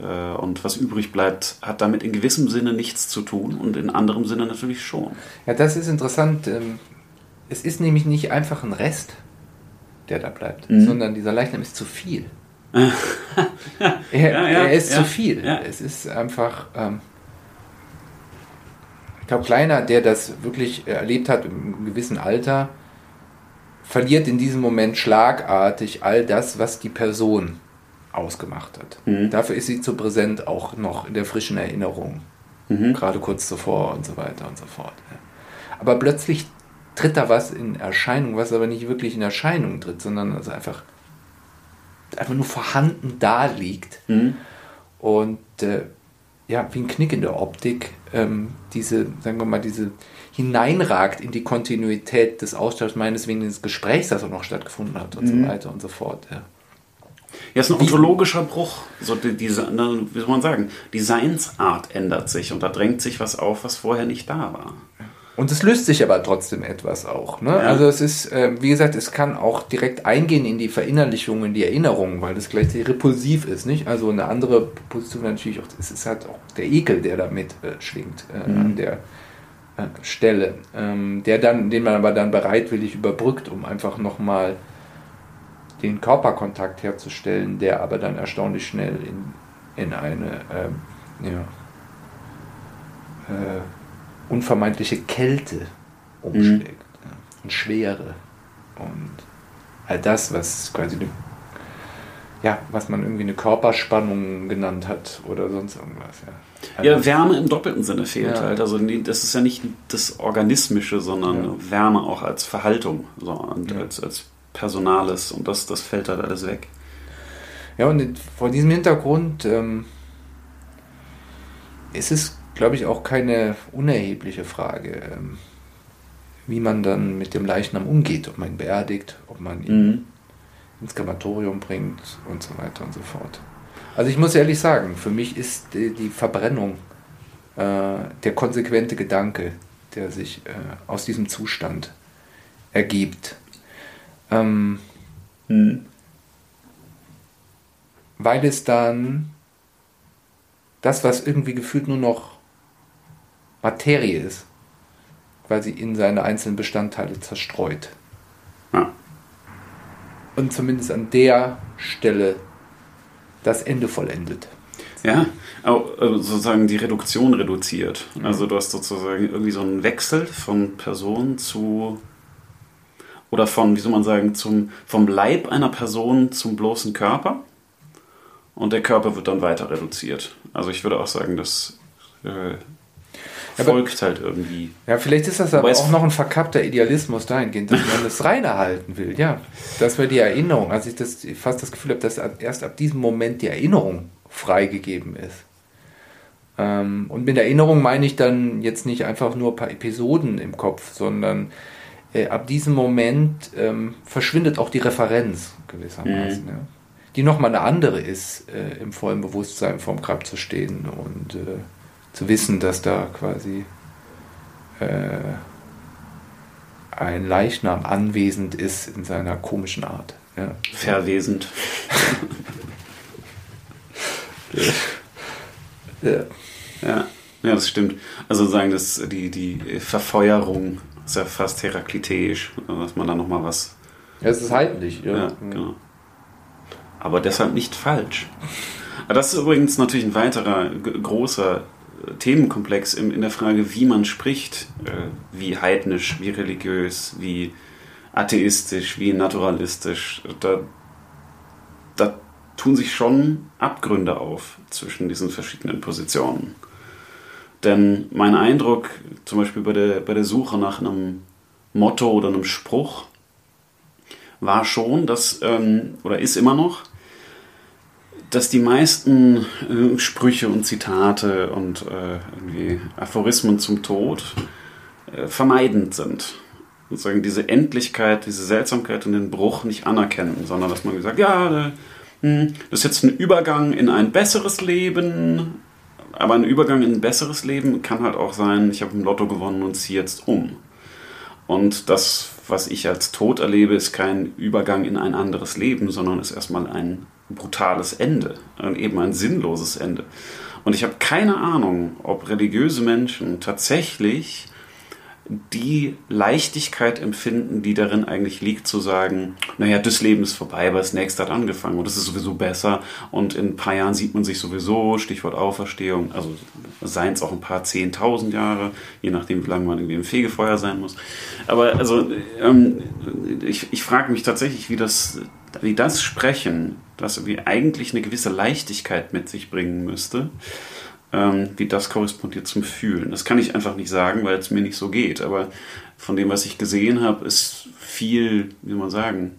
Äh, und was übrig bleibt, hat damit in gewissem Sinne nichts zu tun und in anderem Sinne natürlich schon. Ja, das ist interessant. ähm, Es ist nämlich nicht einfach ein Rest, der da bleibt, Mhm. sondern dieser Leichnam ist zu viel. [laughs] er, Ja, ja, er ist ja, zu viel. Es ist einfach. Ähm, glaube, Kleiner, der das wirklich erlebt hat im gewissen Alter, verliert in diesem Moment schlagartig all das, was die Person ausgemacht hat. Mhm. Dafür ist sie zu präsent, auch noch in der frischen Erinnerung. Mhm. Gerade kurz zuvor und so weiter und so fort. Aber plötzlich tritt da was in Erscheinung, was aber nicht wirklich in Erscheinung tritt, sondern also einfach, einfach nur vorhanden da liegt. Mhm. Und äh, ja, wie ein Knick in der Optik, ähm, diese, sagen wir mal, diese hineinragt in die Kontinuität des Austauschs, meineswegen des Gesprächs, das auch noch stattgefunden hat und Mhm. so weiter und so fort. Ja. Ja, ist ein ontologischer Bruch. So die, diese, wie soll man sagen, die Seinsart ändert sich und da drängt sich was auf, was vorher nicht da war. Und es löst sich aber trotzdem etwas auch. Ne? Ja. Also es ist, äh, wie gesagt, es kann auch direkt eingehen in die Verinnerlichung, in die Erinnerung, weil das gleichzeitig repulsiv ist, nicht? Also eine andere Position natürlich auch, es ist halt auch der Ekel, der damit äh, schwingt äh, Mhm. an der äh, Stelle, ähm, der dann, den man aber dann bereitwillig überbrückt, um einfach nochmal den Körperkontakt herzustellen, der aber dann erstaunlich schnell in, in eine ähm, ja, äh, unvermeidliche Kälte umschlägt ja, und Schwere und all das, was quasi eine, ja, was man irgendwie eine Körperspannung genannt hat oder sonst irgendwas. Ja, Ja, Wärme im doppelten Sinne fehlt Ja. halt. Also das ist ja nicht das Organismische, sondern. Wärme auch als Verhaltung so, und als, als Personales und das, das fällt halt alles weg. Ja, und vor diesem Hintergrund ähm, ist es, glaube ich, auch keine unerhebliche Frage, ähm, wie man dann mit dem Leichnam umgeht, ob man ihn beerdigt, ob man ihn Mhm. ins Krematorium bringt und so weiter und so fort. Also ich muss ehrlich sagen, für mich ist die, die Verbrennung äh, der konsequente Gedanke, der sich äh, aus diesem Zustand ergibt. Ähm, Mhm. weil es dann das, was irgendwie gefühlt nur noch Materie ist, quasi in seine einzelnen Bestandteile zerstreut. Ja. Und zumindest an der Stelle das Ende vollendet. Ja, äh, sozusagen die Reduktion reduziert. Also du hast sozusagen irgendwie so einen Wechsel von Person zu oder von, wie soll man sagen, zum, vom Leib einer Person zum bloßen Körper. Und der Körper wird dann weiter reduziert. Also ich würde auch sagen, das äh, Aber- folgt halt irgendwie. Ja, vielleicht ist das aber auch noch ein verkappter Idealismus dahingehend, dass man das rein erhalten will. Ja, das wäre die Erinnerung. Also ich das fast das Gefühl habe, dass erst ab diesem Moment die Erinnerung freigegeben ist. Ähm, und mit Erinnerung meine ich dann jetzt nicht einfach nur ein paar Episoden im Kopf, sondern äh, ab diesem Moment ähm, verschwindet auch die Referenz gewissermaßen. Mhm. Ja. Die nochmal eine andere ist, äh, im vollen Bewusstsein vorm Grab zu stehen und äh, zu wissen, dass da quasi äh, ein Leichnam anwesend ist in seiner komischen Art. Ja. Verwesend. [laughs] ja. ja. Ja, das stimmt. Also sagen, dass die, die Verfeuerung ist ja fast herakliteisch, dass man da nochmal was. Ja, es ist heidlich, ja. ja genau. Aber deshalb nicht falsch. Das ist übrigens natürlich ein weiterer großer Themenkomplex in, in der Frage, wie man spricht, äh, wie heidnisch, wie religiös, wie atheistisch, wie naturalistisch. Da, da tun sich schon Abgründe auf zwischen diesen verschiedenen Positionen. Denn mein Eindruck, zum Beispiel bei der, bei der Suche nach einem Motto oder einem Spruch, war schon, dass, ähm, oder ist immer noch, dass die meisten äh, Sprüche und Zitate und äh, Aphorismen zum Tod äh, vermeidend sind. Sozusagen diese Endlichkeit, diese Seltsamkeit und den Bruch nicht anerkennen, sondern dass man gesagt, ja, äh, hm, das ist jetzt ein Übergang in ein besseres Leben, aber ein Übergang in ein besseres Leben kann halt auch sein, ich habe im Lotto gewonnen und ziehe jetzt um. Und das, was ich als Tod erlebe, ist kein Übergang in ein anderes Leben, sondern ist erstmal ein brutales Ende eben ein sinnloses Ende. Und ich habe keine Ahnung, ob religiöse Menschen tatsächlich die Leichtigkeit empfinden, die darin eigentlich liegt, zu sagen, naja, das Leben ist vorbei, aber das nächste hat angefangen und es ist sowieso besser und in ein paar Jahren sieht man sich sowieso, Stichwort Auferstehung, also seien es auch ein paar zehntausend Jahre, je nachdem, wie lange man irgendwie im Fegefeuer sein muss. Aber also ähm, ich, ich frage mich tatsächlich, wie das, wie das Sprechen, das irgendwie eigentlich eine gewisse Leichtigkeit mit sich bringen müsste, ähm, wie das korrespondiert zum Fühlen. Das kann ich einfach nicht sagen, weil es mir nicht so geht. Aber von dem, was ich gesehen habe, ist viel, wie man sagen,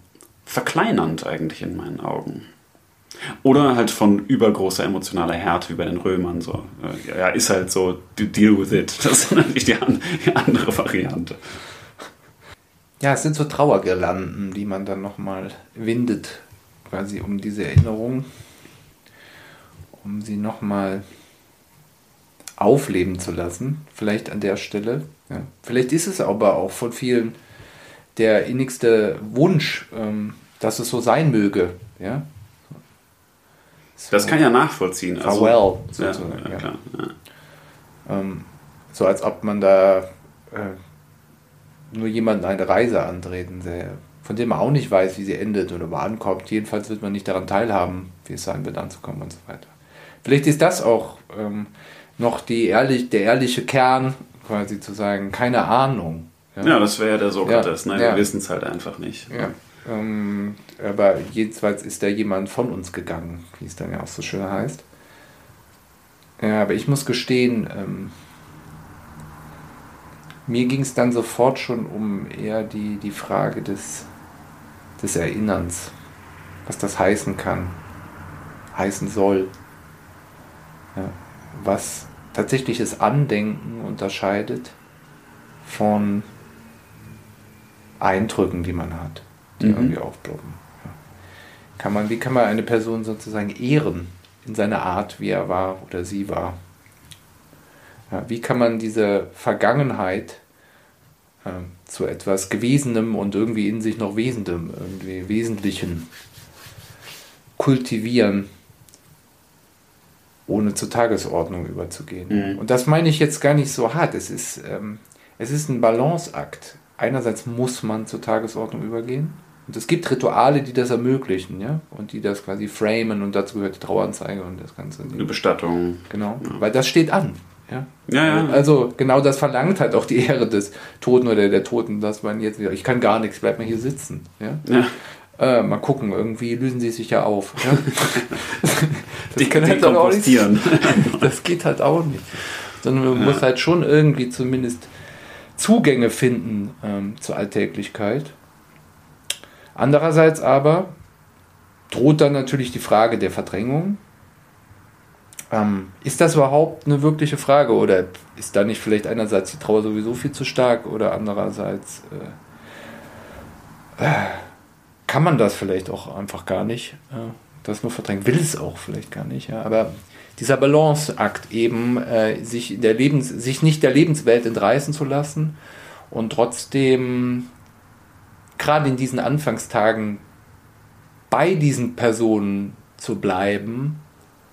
verkleinernd eigentlich in meinen Augen. Oder halt von übergroßer emotionaler Härte wie bei den Römern. So. Äh, ja, ist halt so, deal with it. Das ist natürlich die, die andere Variante. Ja, es sind so Trauergirlanden, die man dann nochmal windet, quasi um diese Erinnerung, um sie nochmal aufleben zu lassen. Vielleicht an der Stelle. Ja. Vielleicht ist es aber auch von vielen der innigste Wunsch, ähm, dass es so sein möge. Ja? So das kann ja nachvollziehen. Also, farewell, sozusagen. Ja, ja, klar, ähm, so als ob man da äh, nur jemanden eine Reise antreten sähe, von dem man auch nicht weiß, wie sie endet oder wo ankommt. Jedenfalls wird man nicht daran teilhaben, wie es sein wird, anzukommen und so weiter. Vielleicht ist das auch ähm, noch die ehrlich, der ehrliche Kern, quasi zu sagen, keine Ahnung. Ja, ja das wäre ja der Sokrates, ja, Nein, ja. wir wissen es halt einfach nicht. Ja. Ähm, aber jedenfalls ist da jemand von uns gegangen, wie es dann ja auch so schön heißt. Ja, aber ich muss gestehen, ähm, mir ging es dann sofort schon um eher die, die Frage des, des Erinnerns, was das heißen kann, heißen soll. Ja was tatsächliches Andenken unterscheidet von Eindrücken, die man hat, die mhm. irgendwie aufploppen. Ja. Kann man, wie kann man eine Person sozusagen ehren in seiner Art, wie er war oder sie war? Ja, wie kann man diese Vergangenheit zu etwas Gewesenem und irgendwie in sich noch Wesendem, irgendwie Wesentlichen kultivieren? ohne zur Tagesordnung überzugehen. Mhm. Und das meine ich jetzt gar nicht so hart. Es ist, ähm, es ist ein Balanceakt. Einerseits muss man zur Tagesordnung übergehen. Und es gibt Rituale, die das ermöglichen, ja, und die das quasi framen und dazu gehört die Traueranzeige und das Ganze. Eine Bestattung. Genau, ja. weil das steht an. Ja? Ja, ja. Also genau das verlangt halt auch die Ehre des Toten oder der Toten, dass man jetzt wieder, ich kann gar nichts, bleib mal hier sitzen. Ja? ja. Äh, mal gucken, irgendwie lösen sie sich ja auf. Ja? [laughs] die können halt auch nicht. [laughs] das geht halt auch nicht. Sondern man ja. muss halt schon irgendwie zumindest Zugänge finden ähm, zur Alltäglichkeit. Andererseits aber droht dann natürlich die Frage der Verdrängung. Ähm, ist das überhaupt eine wirkliche Frage oder ist da nicht vielleicht einerseits die Trauer sowieso viel zu stark oder andererseits äh, äh, kann man das vielleicht auch einfach gar nicht, äh, das nur verdrängen, will es auch vielleicht gar nicht, ja, aber dieser Balanceakt eben, äh, sich, der Lebens, sich nicht der Lebenswelt entreißen zu lassen und trotzdem gerade in diesen Anfangstagen bei diesen Personen zu bleiben,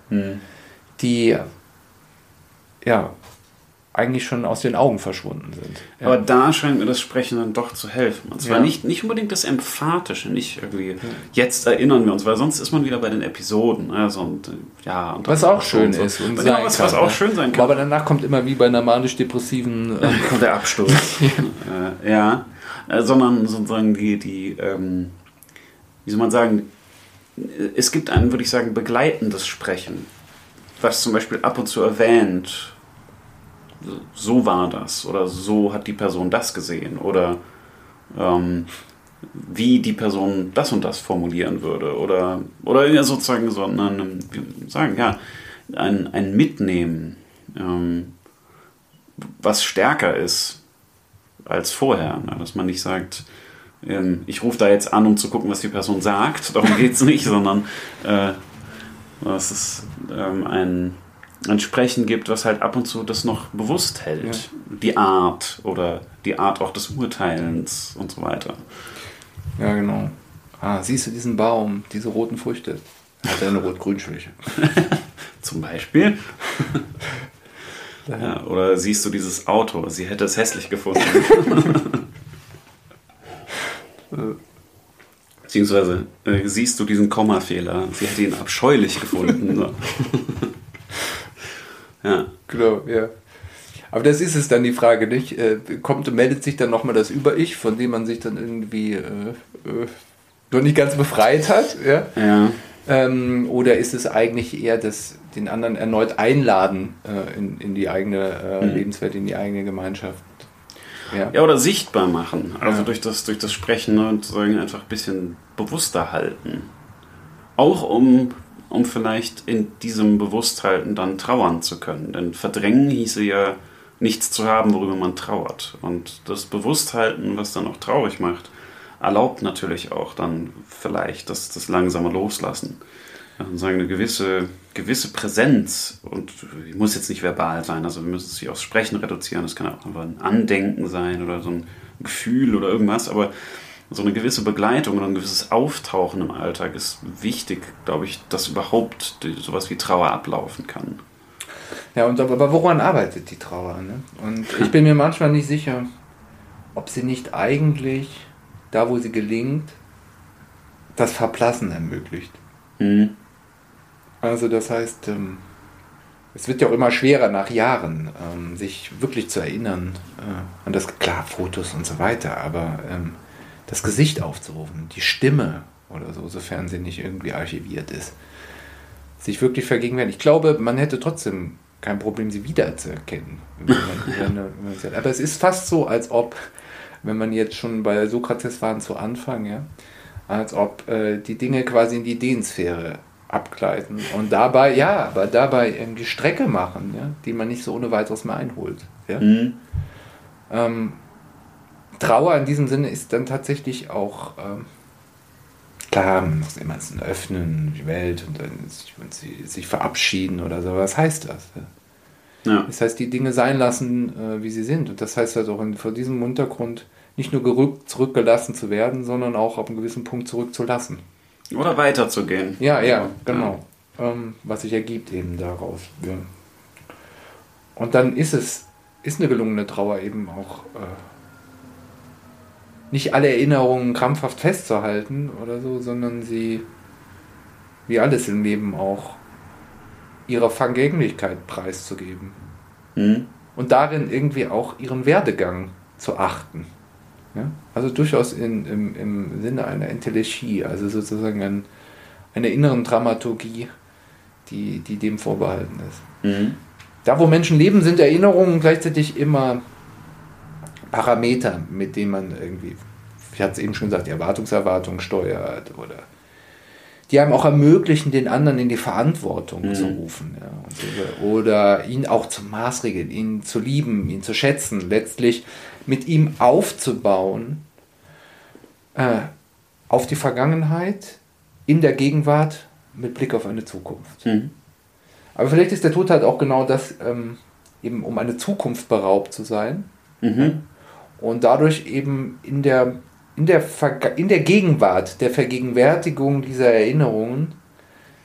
hm. Die ja eigentlich schon aus den Augen verschwunden sind. Ja. Aber da scheint mir das Sprechen dann doch zu helfen. Und zwar ja. nicht, nicht unbedingt das Emphatische, nicht irgendwie, jetzt erinnern wir uns, weil sonst ist man wieder bei den Episoden. Also und, ja, und was auch schön so. ist. Und ja, was, was auch ne? schön sein kann. Aber danach kommt immer wie bei einer manisch-depressiven [laughs] ähm, der Absturz. [laughs] äh, ja, äh, sondern sozusagen die, die ähm, wie soll man sagen, es gibt ein, würde ich sagen, begleitendes Sprechen, was zum Beispiel ab und zu erwähnt, so war das oder so hat die Person das gesehen oder ähm, wie die Person das und das formulieren würde oder, oder sozusagen so ein, sagen, ja, ein, ein Mitnehmen, ähm, was stärker ist als vorher, ne? dass man nicht sagt, ähm, ich rufe da jetzt an, um zu gucken, was die Person sagt. Darum geht es nicht, sondern äh, dass es ähm, ein, ein Sprechen gibt, was halt ab und zu das noch bewusst hält. Ja. Die Art oder die Art auch des Urteilens und so weiter. Ja, genau. Ah, siehst du diesen Baum, diese roten Früchte? Hat er eine rot-grün-Schwäche? [laughs] Zum Beispiel. ja, oder siehst du dieses Auto? Sie hätte es hässlich gefunden. [laughs] [laughs] Beziehungsweise äh, siehst du diesen Kommafehler. Sie hätte ihn abscheulich gefunden. [laughs] So. ja. Genau, ja. Aber das ist es dann die Frage, nicht? Äh, kommt und meldet sich dann nochmal das Über-Ich, von dem man sich dann irgendwie äh, äh, noch nicht ganz befreit hat? Ja. ja. Ähm, oder ist es eigentlich eher das, den anderen erneut einladen äh, in, in die eigene äh, mhm. Lebenswelt, in die eigene Gemeinschaft? Ja. ja, oder sichtbar machen. Also ja. durch, das, durch das Sprechen und sagen einfach ein bisschen bewusster halten. Auch um, um vielleicht in diesem Bewussthalten dann trauern zu können. Denn verdrängen hieße ja nichts zu haben, worüber man trauert. Und das Bewussthalten, was dann auch traurig macht, erlaubt natürlich auch dann vielleicht das, das langsame Loslassen sagen, eine gewisse, gewisse Präsenz und die muss jetzt nicht verbal sein, also wir müssen es sich aufs Sprechen reduzieren, das kann auch einfach ein Andenken sein oder so ein Gefühl oder irgendwas, aber so eine gewisse Begleitung oder ein gewisses Auftauchen im Alltag ist wichtig, glaube ich, dass überhaupt sowas wie Trauer ablaufen kann. Ja, und aber woran arbeitet die Trauer? Ne? Und ich bin mir manchmal nicht sicher, ob sie nicht eigentlich, da wo sie gelingt, das Verblassen ermöglicht. Mhm. Also das heißt, ähm, es wird ja auch immer schwerer nach Jahren, ähm, sich wirklich zu erinnern äh, an das, klar, Fotos und so weiter, aber ähm, das Gesicht aufzurufen, die Stimme oder so, sofern sie nicht irgendwie archiviert ist, sich wirklich vergegenwärtigen. Ich glaube, man hätte trotzdem kein Problem, sie wiederzuerkennen. [laughs] aber es ist fast so, als ob, wenn man jetzt schon bei Sokrates waren zu Anfang, ja, als ob äh, die Dinge quasi in die Ideensphäre abgleiten und dabei, ja, aber dabei irgendwie Strecke machen, ja, die man nicht so ohne weiteres mehr einholt. Ja? Mhm. Ähm, Trauer in diesem Sinne ist dann tatsächlich auch, ähm, klar, man muss immer ein Öffnen, die Welt und dann sich, und sie, sich verabschieden oder so. Was heißt das? Ja? Das heißt, die Dinge sein lassen, äh, wie sie sind. Und das heißt halt auch in, vor diesem Hintergrund nicht nur gerückt, zurückgelassen zu werden, sondern auch auf einen gewissen Punkt zurückzulassen. Oder weiterzugehen. Ja, ja, genau. Ja. Ähm, was sich ergibt eben daraus. Ja. Und dann ist es, ist eine gelungene Trauer eben auch äh, nicht alle Erinnerungen krampfhaft festzuhalten oder so, sondern sie, wie alles im Leben auch, ihrer Vergänglichkeit preiszugeben. Mhm. Und darin irgendwie auch ihren Werdegang zu achten. Ja? Also durchaus in, im, im Sinne einer Entelechie, also sozusagen ein, einer inneren Dramaturgie, die, die dem vorbehalten ist. Mhm. Da, wo Menschen leben, sind Erinnerungen gleichzeitig immer Parameter, mit denen man irgendwie, ich hatte es eben schon gesagt, die Erwartungserwartung steuert oder die einem auch ermöglichen, den anderen in die Verantwortung mhm. zu rufen. Ja, oder ihn auch zu maßregeln, ihn zu lieben, ihn zu schätzen, letztlich mit ihm aufzubauen äh, auf die Vergangenheit, in der Gegenwart, mit Blick auf eine Zukunft. Mhm. Aber vielleicht ist der Tod halt auch genau das, ähm, eben um eine Zukunft beraubt zu sein. Mhm. Und dadurch eben in der in der, in der Gegenwart, der Vergegenwärtigung dieser Erinnerungen,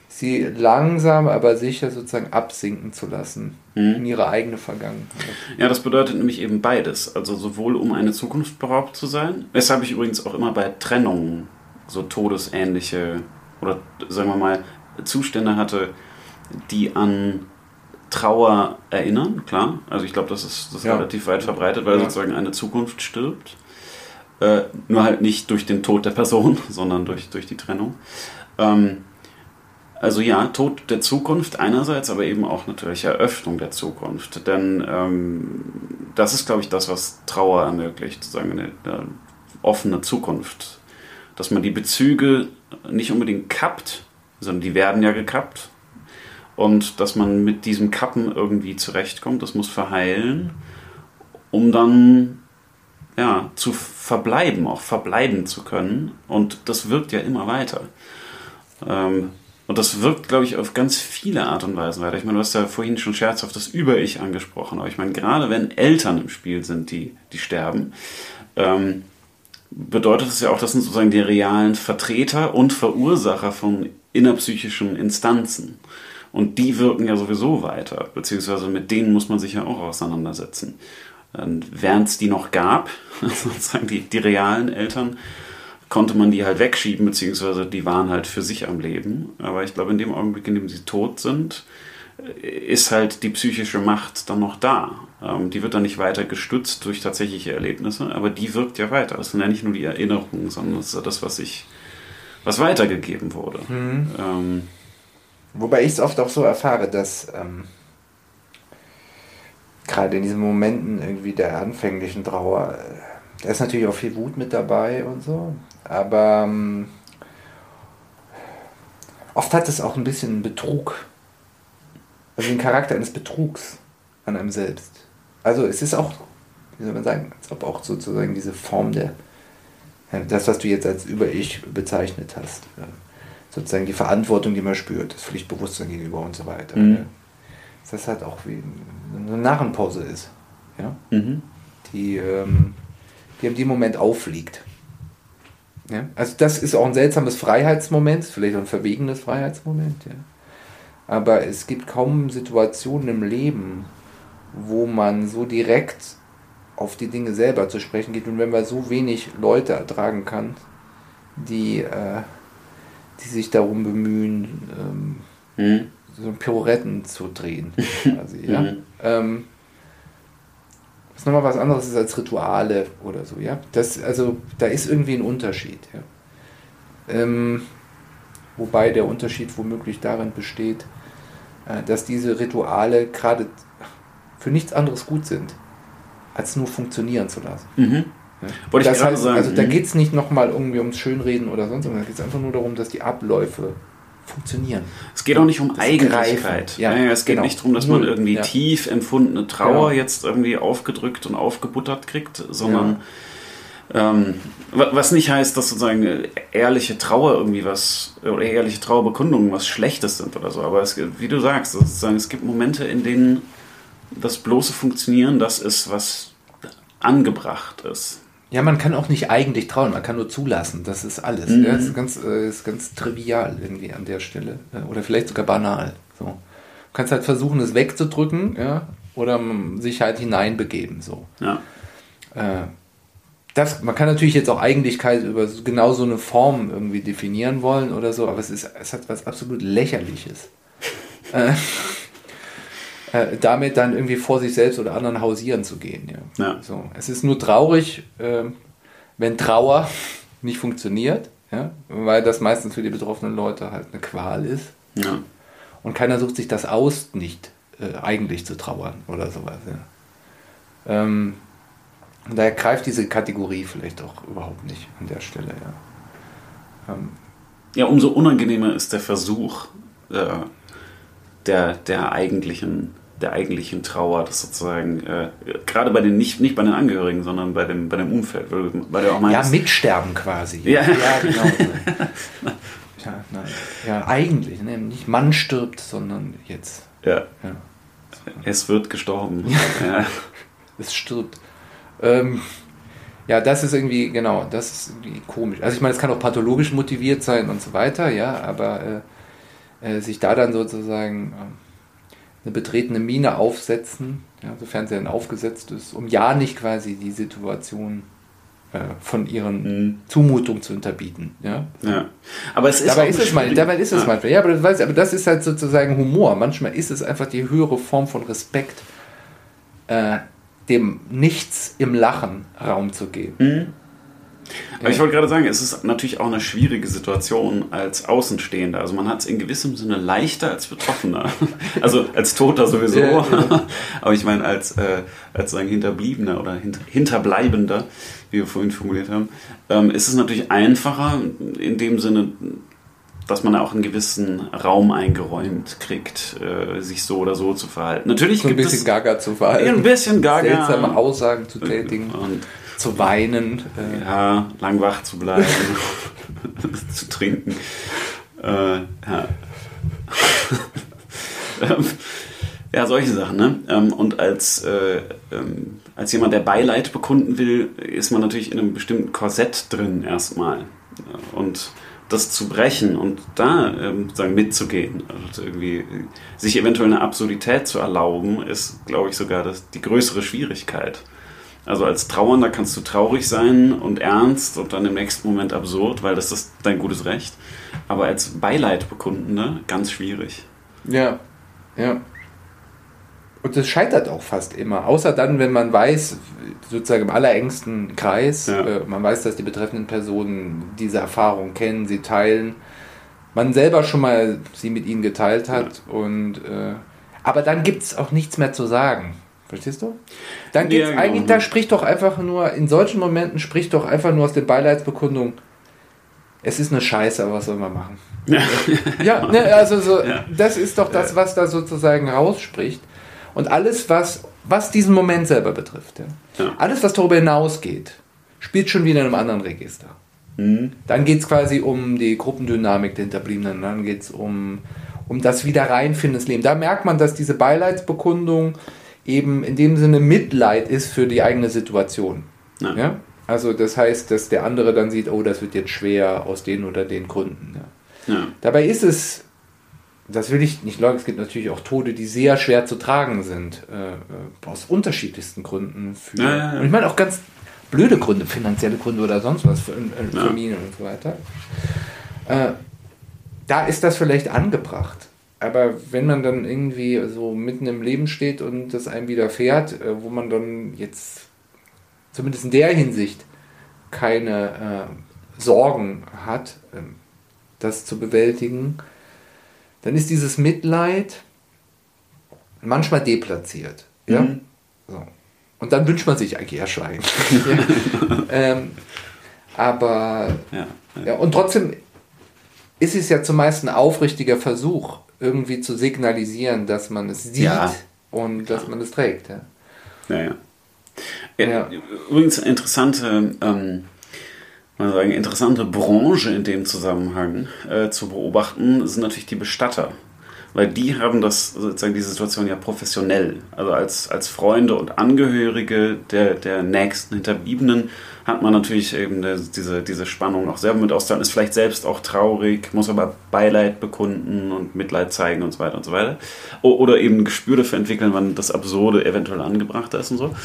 sie langsam, aber sicher sozusagen absinken zu lassen mhm. in ihre eigene Vergangenheit. Ja, das bedeutet nämlich eben beides. Also sowohl um eine Zukunft beraubt zu sein, weshalb ich übrigens auch immer bei Trennungen so todesähnliche oder sagen wir mal Zustände hatte, die an Trauer erinnern, klar. Also ich glaube, das ist, das ist ja. relativ weit verbreitet, weil ja. sozusagen eine Zukunft stirbt. Äh, nur halt nicht durch den Tod der Person, [laughs] sondern durch, durch die Trennung. Ähm, also ja, Tod der Zukunft einerseits, aber eben auch natürlich Eröffnung der Zukunft. Denn ähm, das ist, glaube ich, das, was Trauer ermöglicht, sozusagen eine, eine offene Zukunft. Dass man die Bezüge nicht unbedingt kappt, sondern die werden ja gekappt. Und dass man mit diesem Kappen irgendwie zurechtkommt, das muss verheilen, um dann ja, zu verbleiben, auch verbleiben zu können. Und das wirkt ja immer weiter. Ähm, und das wirkt, glaube ich, auf ganz viele Art und Weisen weiter. Ich meine, du hast ja vorhin schon scherzhaft das Über-Ich angesprochen. Aber ich meine, gerade wenn Eltern im Spiel sind, die, die sterben, ähm, bedeutet es ja auch, das sind sozusagen die realen Vertreter und Verursacher von innerpsychischen Instanzen. Und die wirken ja sowieso weiter, beziehungsweise mit denen muss man sich ja auch auseinandersetzen. Während es die noch gab, [laughs] sozusagen die, die realen Eltern, konnte man die halt wegschieben, beziehungsweise die waren halt für sich am Leben. Aber ich glaube, in dem Augenblick, in dem sie tot sind, ist halt die psychische Macht dann noch da. Ähm, die wird dann nicht weiter gestützt durch tatsächliche Erlebnisse, aber die wirkt ja weiter. Das sind ja nicht nur die Erinnerungen, sondern das ist ja das, was ich, was weitergegeben wurde. Mhm. Ähm, Wobei ich es oft auch so erfahre, dass ähm, gerade in diesen Momenten irgendwie der anfänglichen Trauer, äh, da ist natürlich auch viel Wut mit dabei und so, aber ähm, oft hat es auch ein bisschen Betrug, also den Charakter eines Betrugs an einem selbst. Also es ist auch, wie soll man sagen, als ob auch sozusagen diese Form der, das, was du jetzt als Über-Ich bezeichnet hast, sozusagen die Verantwortung, die man spürt, das Pflichtbewusstsein gegenüber und so weiter. Mhm dass das halt auch wie eine Narrenpause ist. Ja? Mhm. Die, ähm, die in dem Moment auffliegt. Ja? Also das ist auch ein seltsames Freiheitsmoment, vielleicht auch ein verwegenes Freiheitsmoment. Ja? Aber es gibt kaum Situationen im Leben, wo man so direkt auf die Dinge selber zu sprechen geht und wenn man so wenig Leute ertragen kann, die, äh, die sich darum bemühen, ähm, mhm so Pirouetten zu drehen. [laughs] Quasi, ja? Mhm. Ähm, was nochmal was anderes ist als Rituale oder so, ja. Das, also da ist irgendwie ein Unterschied, ja. Ähm, wobei der Unterschied womöglich darin besteht, äh, dass diese Rituale gerade für nichts anderes gut sind, als nur funktionieren zu lassen. Mhm. Ja. Wollte das ich heißt, sagen. Also da mhm. geht es nicht nochmal irgendwie ums Schönreden oder sonst irgendwas, da geht es einfach nur darum, dass die Abläufe funktionieren. Es geht auch nicht um das Eigentlichkeit. Ja, ja, es geht genau. nicht darum, dass man irgendwie ja. tief empfundene Trauer genau. jetzt irgendwie aufgedrückt und aufgebuttert kriegt, sondern ähm, was nicht heißt, dass sozusagen ehrliche Trauer irgendwie was oder ehrliche Trauerbekundungen was Schlechtes sind oder so. Aber es, wie du sagst, sozusagen, es gibt Momente, in denen das bloße Funktionieren das ist, was angebracht ist. Ja, man kann auch nicht eigentlich trauen, man kann nur zulassen. Das ist alles. Mhm. Ja, das ist ganz, äh, ist ganz trivial irgendwie an der Stelle. Oder vielleicht sogar banal. So. Du kannst halt versuchen, es wegzudrücken, ja, oder sich halt hineinbegeben. So. Ja. Äh, das, man kann natürlich jetzt auch Eigentlichkeit über genau so eine Form irgendwie definieren wollen oder so, aber es, ist, es hat was absolut Lächerliches. [laughs] äh, äh, damit dann irgendwie vor sich selbst oder anderen hausieren zu gehen. Ja. ja. So. Es ist nur traurig, äh, wenn Trauer [laughs] nicht funktioniert, ja? weil das meistens für die betroffenen Leute halt eine Qual ist. Ja. Und keiner sucht sich das aus, nicht äh, eigentlich zu trauern oder sowas. Ja. Ähm, daher greift diese Kategorie vielleicht auch überhaupt nicht an der Stelle. Ja. Ähm, ja, umso unangenehmer ist der Versuch äh, der, der eigentlichen der eigentlichen Trauer, das sozusagen, äh, gerade bei den, nicht, nicht bei den Angehörigen, sondern bei dem, bei dem Umfeld. Weil, du auch meinst, ja, mitsterben quasi. Ja, ja genau. [laughs] ja, nein. ja, eigentlich, ne? nicht Mann stirbt, sondern jetzt. Ja. ja. Es wird gestorben. ja. [laughs] Es stirbt. Ähm, ja, das ist irgendwie, genau, das ist irgendwie komisch. Also ich meine, es kann auch pathologisch motiviert sein und so weiter, ja, aber äh, äh, sich da dann sozusagen äh, eine betretene Miene aufsetzen, ja, sofern sie dann aufgesetzt ist, um ja nicht quasi die Situation äh, von ihren mhm. Zumutungen zu unterbieten. Ja? ja. Aber es ist dabei ist es mal, dabei ist es ja. manchmal. Ja, aber das, weiß, aber das ist halt sozusagen Humor. Manchmal ist es einfach die höhere Form von Respekt. Äh, dem Nichts im Lachen Raum zu geben. Mhm. Aber ich wollte gerade sagen, es ist natürlich auch eine schwierige Situation als Außenstehender. Also man hat es in gewissem Sinne leichter als Betroffener. [laughs] Also als Toter sowieso. Ja, ja. [laughs] Aber ich meine als, äh, als sagen Hinterbliebener oder Hinter Hinterbleibender, wie wir vorhin formuliert haben, ähm, ist es natürlich einfacher in dem Sinne, dass man auch einen gewissen Raum eingeräumt kriegt, äh, sich so oder so zu verhalten. Natürlich so ein bisschen gaga zu verhalten. Ein bisschen gaga. Seltsame Aussagen zu tätigen. Und, zu weinen. Äh. Ja, lang wach zu bleiben. [laughs] zu trinken. Äh, ja. [laughs] ja, solche Sachen. Ne? Ähm, und als, äh, ähm, als jemand, der Beileid bekunden will, ist man natürlich in einem bestimmten Korsett drin erstmal. Und das zu brechen und da ähm, mitzugehen und irgendwie sich eventuell eine Absurdität zu erlauben, ist, glaube ich, sogar das, die größere Schwierigkeit. Also als Trauernder kannst du traurig sein und ernst und dann im nächsten Moment absurd, weil das ist dein gutes Recht. Aber als Beileidbekundende ganz schwierig. Ja, ja. Und das scheitert auch fast immer, außer dann, wenn man weiß, sozusagen im allerengsten Kreis, ja. äh, man weiß, dass die betreffenden Personen diese Erfahrung kennen, sie teilen, man selber schon mal sie mit ihnen geteilt hat ja. und äh, aber dann gibt es auch nichts mehr zu sagen. Verstehst du? Dann geht's ja, genau. eigentlich, da spricht doch einfach nur, in solchen Momenten spricht doch einfach nur aus der Beileidsbekundung, es ist eine Scheiße, aber was soll man machen? Ja, ja ne, also so, das ist doch das, was da sozusagen rausspricht. Und alles, was, was diesen Moment selber betrifft, ja. ja. alles, was darüber hinausgeht, spielt schon wieder in einem anderen Register. Mhm. Dann geht es quasi um die Gruppendynamik der Hinterbliebenen, dann geht es um, um das Wiederreinfinden ins Leben. Da merkt man, dass diese Beileidsbekundung eben in dem Sinne Mitleid ist für die eigene Situation. Ja. ja? Also das heißt, dass der andere dann sieht, oh, das wird jetzt schwer aus den oder den Gründen. Ja. Ja. Dabei ist es das will ich nicht leugnen, es gibt natürlich auch Tode, die sehr schwer zu tragen sind, äh, äh aus unterschiedlichsten Gründen. Für. Und ich meine auch ganz blöde Gründe, finanzielle Gründe oder sonst was, für, äh, Familien und so weiter. Äh, da ist das vielleicht angebracht. Aber wenn man dann irgendwie so mitten im Leben steht und das einem widerfährt, äh, wo man dann jetzt zumindest in der Hinsicht keine äh, Sorgen hat, ähm, das zu bewältigen, dann ist dieses Mitleid manchmal deplatziert. Ja? Mhm. So. Und dann wünscht man sich eigentlich eher Schweigen. [laughs] [laughs] ähm, aber ja, ja. ja, und trotzdem ist es ja zumeist ein aufrichtiger Versuch, irgendwie zu signalisieren, dass man es sieht ja, und dass man es trägt. Ja, ja. ja. Übrigens interessante ähm, sagen, interessante Branche in dem Zusammenhang äh, zu beobachten, sind natürlich die Bestatter. Weil die haben das, sozusagen die Situation ja professionell. Also als, als Freunde und Angehörige der, der nächsten Hinterbliebenen hat man natürlich eben diese, diese Spannung auch selber mit auszuhalten, ist vielleicht selbst auch traurig, muss aber Beileid bekunden und Mitleid zeigen und so weiter und so weiter. Oder eben ein Gespür dafür entwickeln, wann das Absurde eventuell angebracht ist und so.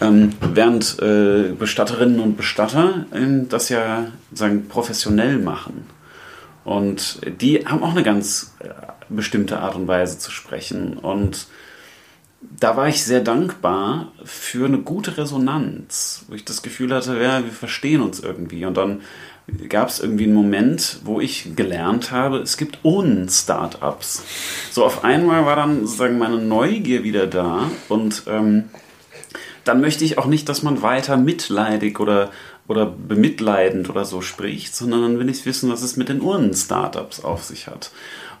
Ähm, während äh, Bestatterinnen und Bestatter äh, das ja sagen, professionell machen. Und die haben auch eine ganz äh, bestimmte Art und Weise zu sprechen. Und da war ich sehr dankbar für eine gute Resonanz, wo ich das Gefühl hatte, ja, wir verstehen uns irgendwie. Und dann gab es irgendwie einen Moment, wo ich gelernt habe, es gibt Un-Startups. So auf einmal war dann sozusagen meine Neugier wieder da und ähm, dann möchte ich auch nicht, dass man weiter mitleidig oder oder bemitleidend oder so spricht, sondern dann will ich wissen, was es mit den Urnen-Startups auf sich hat.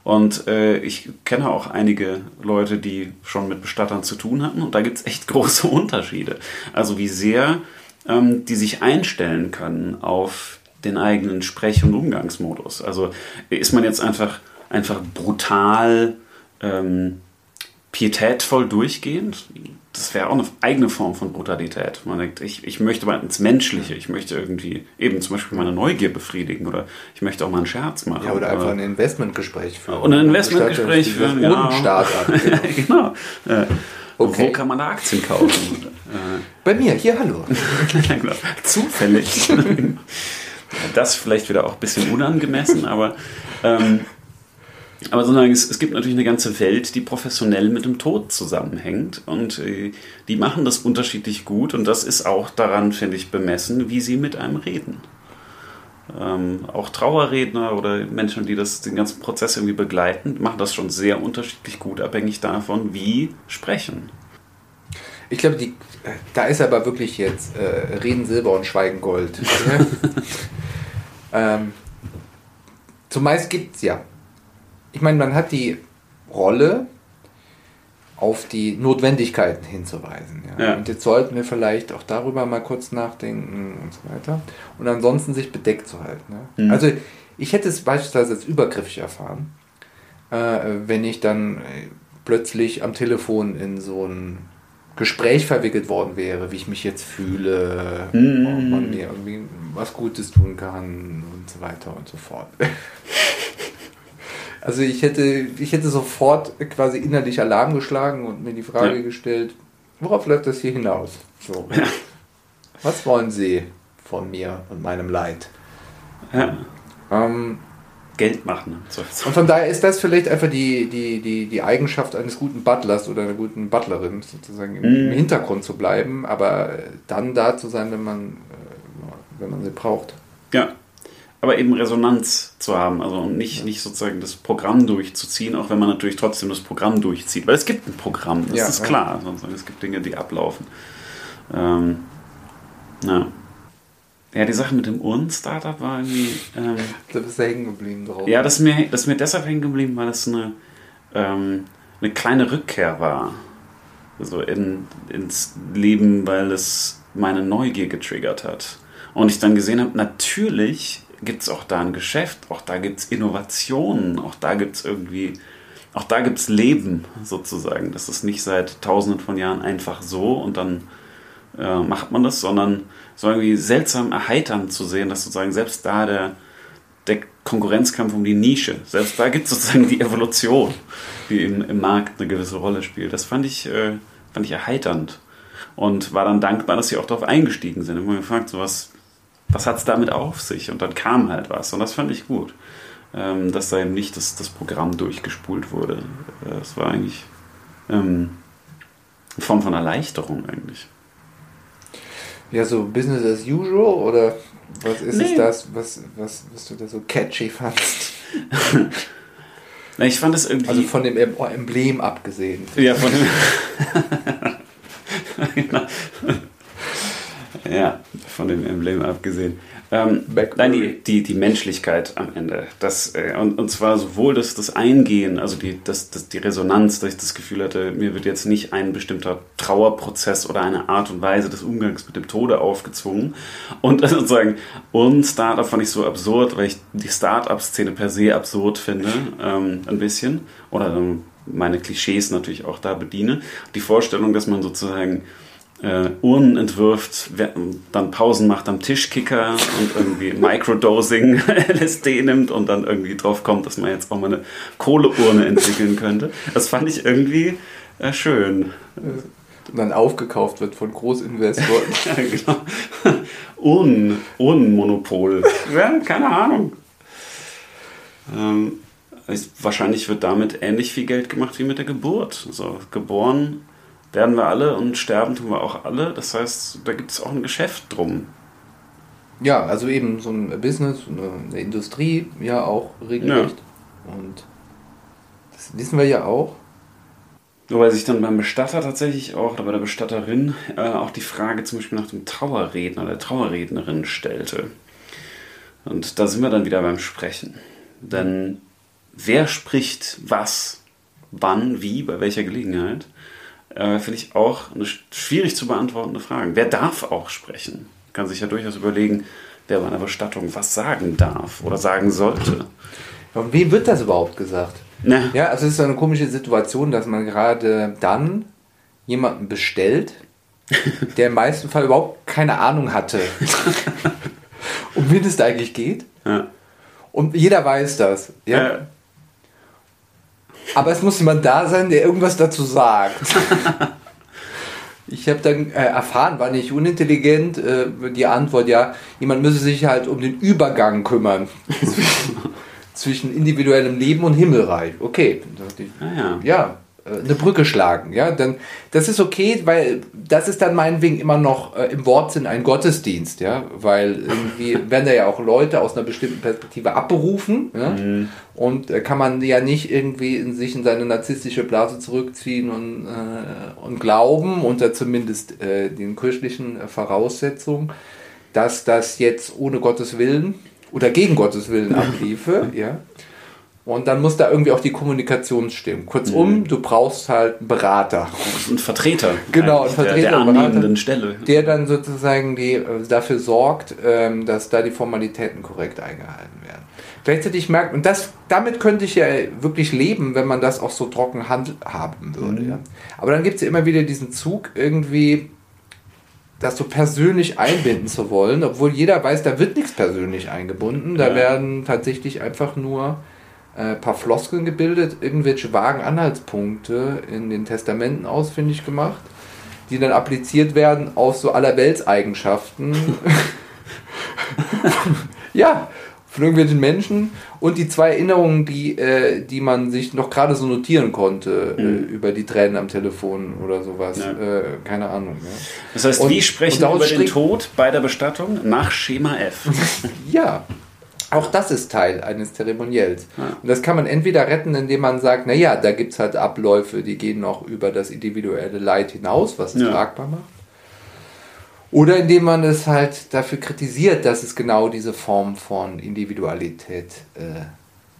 Und äh, ich kenne auch einige Leute, die schon mit Bestattern zu tun hatten und da gibt es echt [laughs] große Unterschiede. Also wie sehr ähm, die sich einstellen können auf den eigenen Sprech- und Umgangsmodus. Also ist man jetzt einfach, einfach brutal ähm, pietätvoll durchgehend? Das wäre auch eine eigene Form von Brutalität. Man denkt, ich, ich möchte mal ins Menschliche, ich möchte irgendwie eben zum Beispiel meine Neugier befriedigen oder ich möchte auch mal einen Scherz machen. Ja, oder einfach ein Investmentgespräch führen. Und ein Investmentgespräch führen, genau. Startup. Genau. [laughs] genau. Äh, Okay. Wo kann man da Aktien kaufen? Bei mir, hier, hallo. [laughs] genau. Zufällig. [laughs] das vielleicht wieder auch ein bisschen unangemessen, aber, ähm, aber sozusagen, es, es gibt natürlich eine ganze Welt, die professionell mit dem Tod zusammenhängt und äh, die machen das unterschiedlich gut und das ist auch daran, finde ich, bemessen, wie sie mit einem reden. Ähm, auch Trauerredner oder Menschen, die das, den ganzen Prozess irgendwie begleiten, machen das schon sehr unterschiedlich gut, abhängig davon, wie sprechen. Ich glaube, die, da ist aber wirklich jetzt äh, Reden Silber und Schweigen Gold. [laughs] ähm, zumeist gibt es ja. Ich meine, man hat die Rolle, auf die Notwendigkeiten hinzuweisen. Ja. Ja. Und jetzt sollten wir vielleicht auch darüber mal kurz nachdenken und so weiter. Und ansonsten sich bedeckt zu halten. Ja. Mhm. Also ich hätte es beispielsweise als übergriffig erfahren, äh, wenn ich dann äh, plötzlich am Telefon in so ein Gespräch verwickelt worden wäre, wie ich mich jetzt fühle, mhm. ob man mir irgendwie was Gutes tun kann und so weiter und so fort. [laughs] Also ich hätte, ich hätte sofort quasi innerlich Alarm geschlagen und mir die Frage ja. gestellt, worauf läuft das hier hinaus? So. Ja. Was wollen Sie von mir und meinem Leid? Ja. Ähm, Geld machen. So. Und von daher ist das vielleicht einfach die, die, die, die Eigenschaft eines guten Butlers oder einer guten Butlerin, sozusagen im, mm. im Hintergrund zu bleiben, aber dann da zu sein, wenn man, äh, wenn man sie braucht. Ja, aber eben Resonanz zu haben, also nicht, nicht sozusagen das Programm durchzuziehen, auch wenn man natürlich trotzdem das Programm durchzieht. Weil es gibt ein Programm, das ja, ist klar. Ja. Es gibt Dinge, die ablaufen. Ähm, ja. Ja, die Sache mit dem Uhren-Startup war irgendwie. Ähm, da bist du hängen geblieben drauf. Ja, das ist mir, das ist mir deshalb hängen geblieben, weil es eine, ähm, eine kleine Rückkehr war. Also in, ins Leben, weil es meine Neugier getriggert hat. Und ich dann gesehen habe, natürlich gibt es auch da ein Geschäft, auch da gibt es Innovationen, auch da gibt es irgendwie, auch da gibt es Leben sozusagen. Das ist nicht seit tausenden von Jahren einfach so und dann äh, macht man das, sondern so irgendwie seltsam erheiternd zu sehen, dass sozusagen selbst da der, der Konkurrenzkampf um die Nische, selbst da gibt es sozusagen die Evolution, die im, im Markt eine gewisse Rolle spielt. Das fand ich, äh, fand ich erheiternd und war dann dankbar, dass sie auch darauf eingestiegen sind. Ich habe gefragt, so was, was hat es damit auf sich? Und dann kam halt was. Und das fand ich gut. Ähm, dass da eben nicht das, das Programm durchgespult wurde. Es war eigentlich ähm, eine Form von Erleichterung eigentlich. Ja, so Business as usual oder was ist nee. es das, was, was, was du da so catchy fandst? ich fand es irgendwie. Also von dem Emblem abgesehen. Ja, von dem. [laughs] [laughs] genau. [laughs] Ja, von dem Emblem abgesehen. Ähm, nein, die, die, die Menschlichkeit am Ende. Das, äh, und, und zwar sowohl das, das Eingehen, also die, das, das, die Resonanz, dass ich das Gefühl hatte, mir wird jetzt nicht ein bestimmter Trauerprozess oder eine Art und Weise des Umgangs mit dem Tode aufgezwungen. Und sozusagen, und Startup fand ich so absurd, weil ich die Startup-Szene per se absurd finde, ähm, ein bisschen. Oder ähm, meine Klischees natürlich auch da bediene. Die Vorstellung, dass man sozusagen äh, Uhren entwirft, dann Pausen macht am Tischkicker und irgendwie [laughs] Microdosing [laughs] LSD nimmt und dann irgendwie drauf kommt, dass man jetzt auch mal eine Kohleurne entwickeln könnte. Das fand ich irgendwie äh, schön. Und dann aufgekauft wird von Großinvestoren. [laughs] ja, genau. Urnen, Urnenmonopol. ja, keine Ahnung. Ähm, wahrscheinlich wird damit ähnlich viel Geld gemacht wie mit der Geburt. Also geboren werden wir alle und sterben tun wir auch alle. Das heißt, da gibt es auch ein Geschäft drum. Ja, also eben so ein Business, eine Industrie ja auch regelrecht. Ja. Und das wissen wir ja auch. Wobei sich dann beim Bestatter tatsächlich auch, oder bei der Bestatterin, äh, auch die Frage zum Beispiel nach dem Trauerredner, der Trauerrednerin stellte. Und da sind wir dann wieder beim Sprechen. Denn wer spricht was, wann, wie, bei welcher Gelegenheit, äh, finde ich auch eine schwierig zu beantwortende Frage. Wer darf auch sprechen? Kann sich ja durchaus überlegen, wer bei einer Bestattung was sagen darf oder sagen sollte. Und wem wird das überhaupt gesagt? Ne? Ja, also es ist eine komische Situation, dass man gerade dann jemanden bestellt, [laughs] der im meisten Fall überhaupt keine Ahnung hatte, [laughs] um wen es da eigentlich geht. Ja. Und jeder weiß das. Ja? Ja. Aber es muss jemand da sein, der irgendwas dazu sagt. [laughs] Ich habe dann äh, erfahren, war nicht unintelligent, äh, die Antwort, ja, jemand müsse sich halt um den Übergang kümmern. zwischen, [laughs] zwischen individuellem Leben und Himmelreich. Okay. Ah, ja. ja, eine Brücke schlagen. Ja, dann, das ist okay, weil das ist dann meinetwegen immer noch äh, im Wortsinn ein Gottesdienst, ja, weil irgendwie [laughs] werden da ja auch Leute aus einer bestimmten Perspektive abberufen, ja, und äh, kann man ja nicht irgendwie in sich in seine narzisstische Blase zurückziehen und, äh, und glauben, unter zumindest äh, den kirchlichen äh, Voraussetzungen, dass das jetzt ohne Gottes Willen oder gegen Gottes Willen abliefe, [laughs] ja. Und dann muss da irgendwie auch die Kommunikation stimmen. Kurzum, du brauchst halt einen Berater, Ein Vertreter. Genau, ein Vertreter, der, der annehmenden Stelle. der dann sozusagen die, äh, dafür sorgt, ähm, dass da die Formalitäten korrekt eingehalten werden. Gleichzeitig merkt, und das, damit könnte ich ja wirklich leben, wenn man das auch so trocken handhaben würde. Ja. Aber dann gibt es ja immer wieder diesen Zug, irgendwie das so persönlich einbinden zu wollen, obwohl jeder weiß, da wird nichts persönlich eingebunden. Da Ja. werden tatsächlich einfach nur äh, ein paar Floskeln gebildet, irgendwelche vagen Anhaltspunkte in den Testamenten ausfindig gemacht, die dann appliziert werden auf so allerweltseigenschaften. [laughs] ja, von irgendwelchen Menschen und die zwei Erinnerungen, die, äh, die man sich noch gerade so notieren konnte äh, über die Tränen am Telefon oder sowas. Ja. Äh, keine Ahnung. Ja. Das heißt, Und- sprechen wir daraus über den Tod bei der Bestattung? Nach Schema F. [laughs] Ja, auch das ist Teil eines Zeremoniells. Ja. Und das kann man entweder retten, indem man sagt, naja, da gibt es halt Abläufe, die gehen noch über das individuelle Leid hinaus, was es Ja. tragbar macht. Oder indem man es halt dafür kritisiert, dass es genau diese Form von Individualität äh,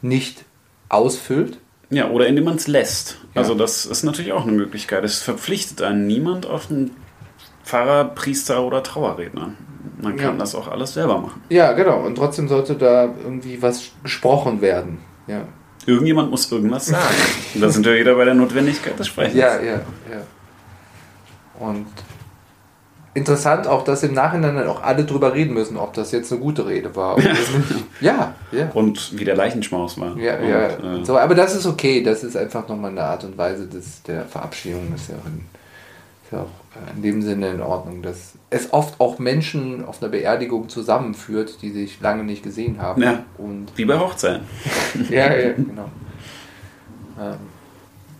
nicht ausfüllt. Ja, oder indem man es lässt. Ja. Also das ist natürlich auch eine Möglichkeit. Es verpflichtet einen niemand auf einen Pfarrer, Priester oder Trauerredner. Man kann Ja. das auch alles selber machen. Ja, genau. Und trotzdem sollte da irgendwie was gesprochen werden. Ja, Irgendjemand muss irgendwas sagen. Und [laughs] da sind wir wieder bei der Notwendigkeit des Sprechens. Ja, ja, ja. Und interessant auch, dass im Nachhinein dann auch alle drüber reden müssen, ob das jetzt eine gute Rede war oder [laughs] nicht. Ja, ja. Und wie der Leichenschmaus war. Ja, Und, ja. äh, So, aber das ist okay. Das ist einfach nochmal eine Art und Weise des, der Verabschiedung. Das ist ja auch, in, ist ja auch äh, in dem Sinne in Ordnung, dass es oft auch Menschen auf einer Beerdigung zusammenführt, die sich lange nicht gesehen haben. Ja. Und Wie bei Hochzeiten. [laughs] ja, ja, [laughs] genau. Ähm,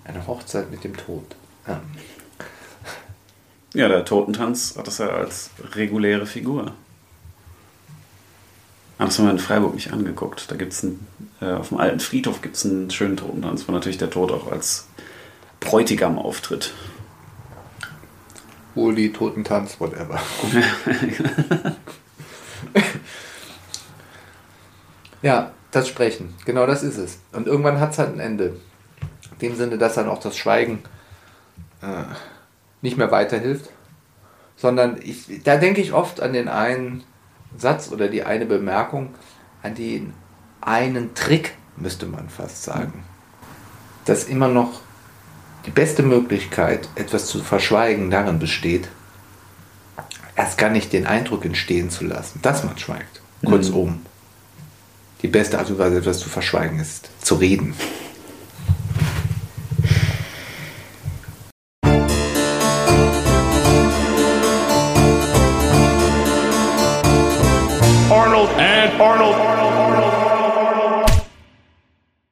eine Hochzeit mit dem Tod. Ja. Ja, der Totentanz hat das ja als reguläre Figur. Ah, Das haben wir in Freiburg nicht angeguckt. Da gibt es äh, auf dem alten Friedhof gibt es einen schönen Totentanz, wo natürlich der Tod auch als Bräutigam auftritt. Uli, Totentanz, whatever. [laughs] ja, das Sprechen, genau das ist es. Und irgendwann hat es halt ein Ende. In dem Sinne, dass dann auch das Schweigen äh, nicht mehr weiterhilft. Sondern ich, da denke ich oft an den einen Satz oder die eine Bemerkung, an den einen Trick, müsste man fast sagen. Dass immer noch die beste Möglichkeit, etwas zu verschweigen, darin besteht, erst gar nicht den Eindruck entstehen zu lassen, dass man schweigt. Kurzum, die beste Art und Weise, etwas zu verschweigen, ist zu reden.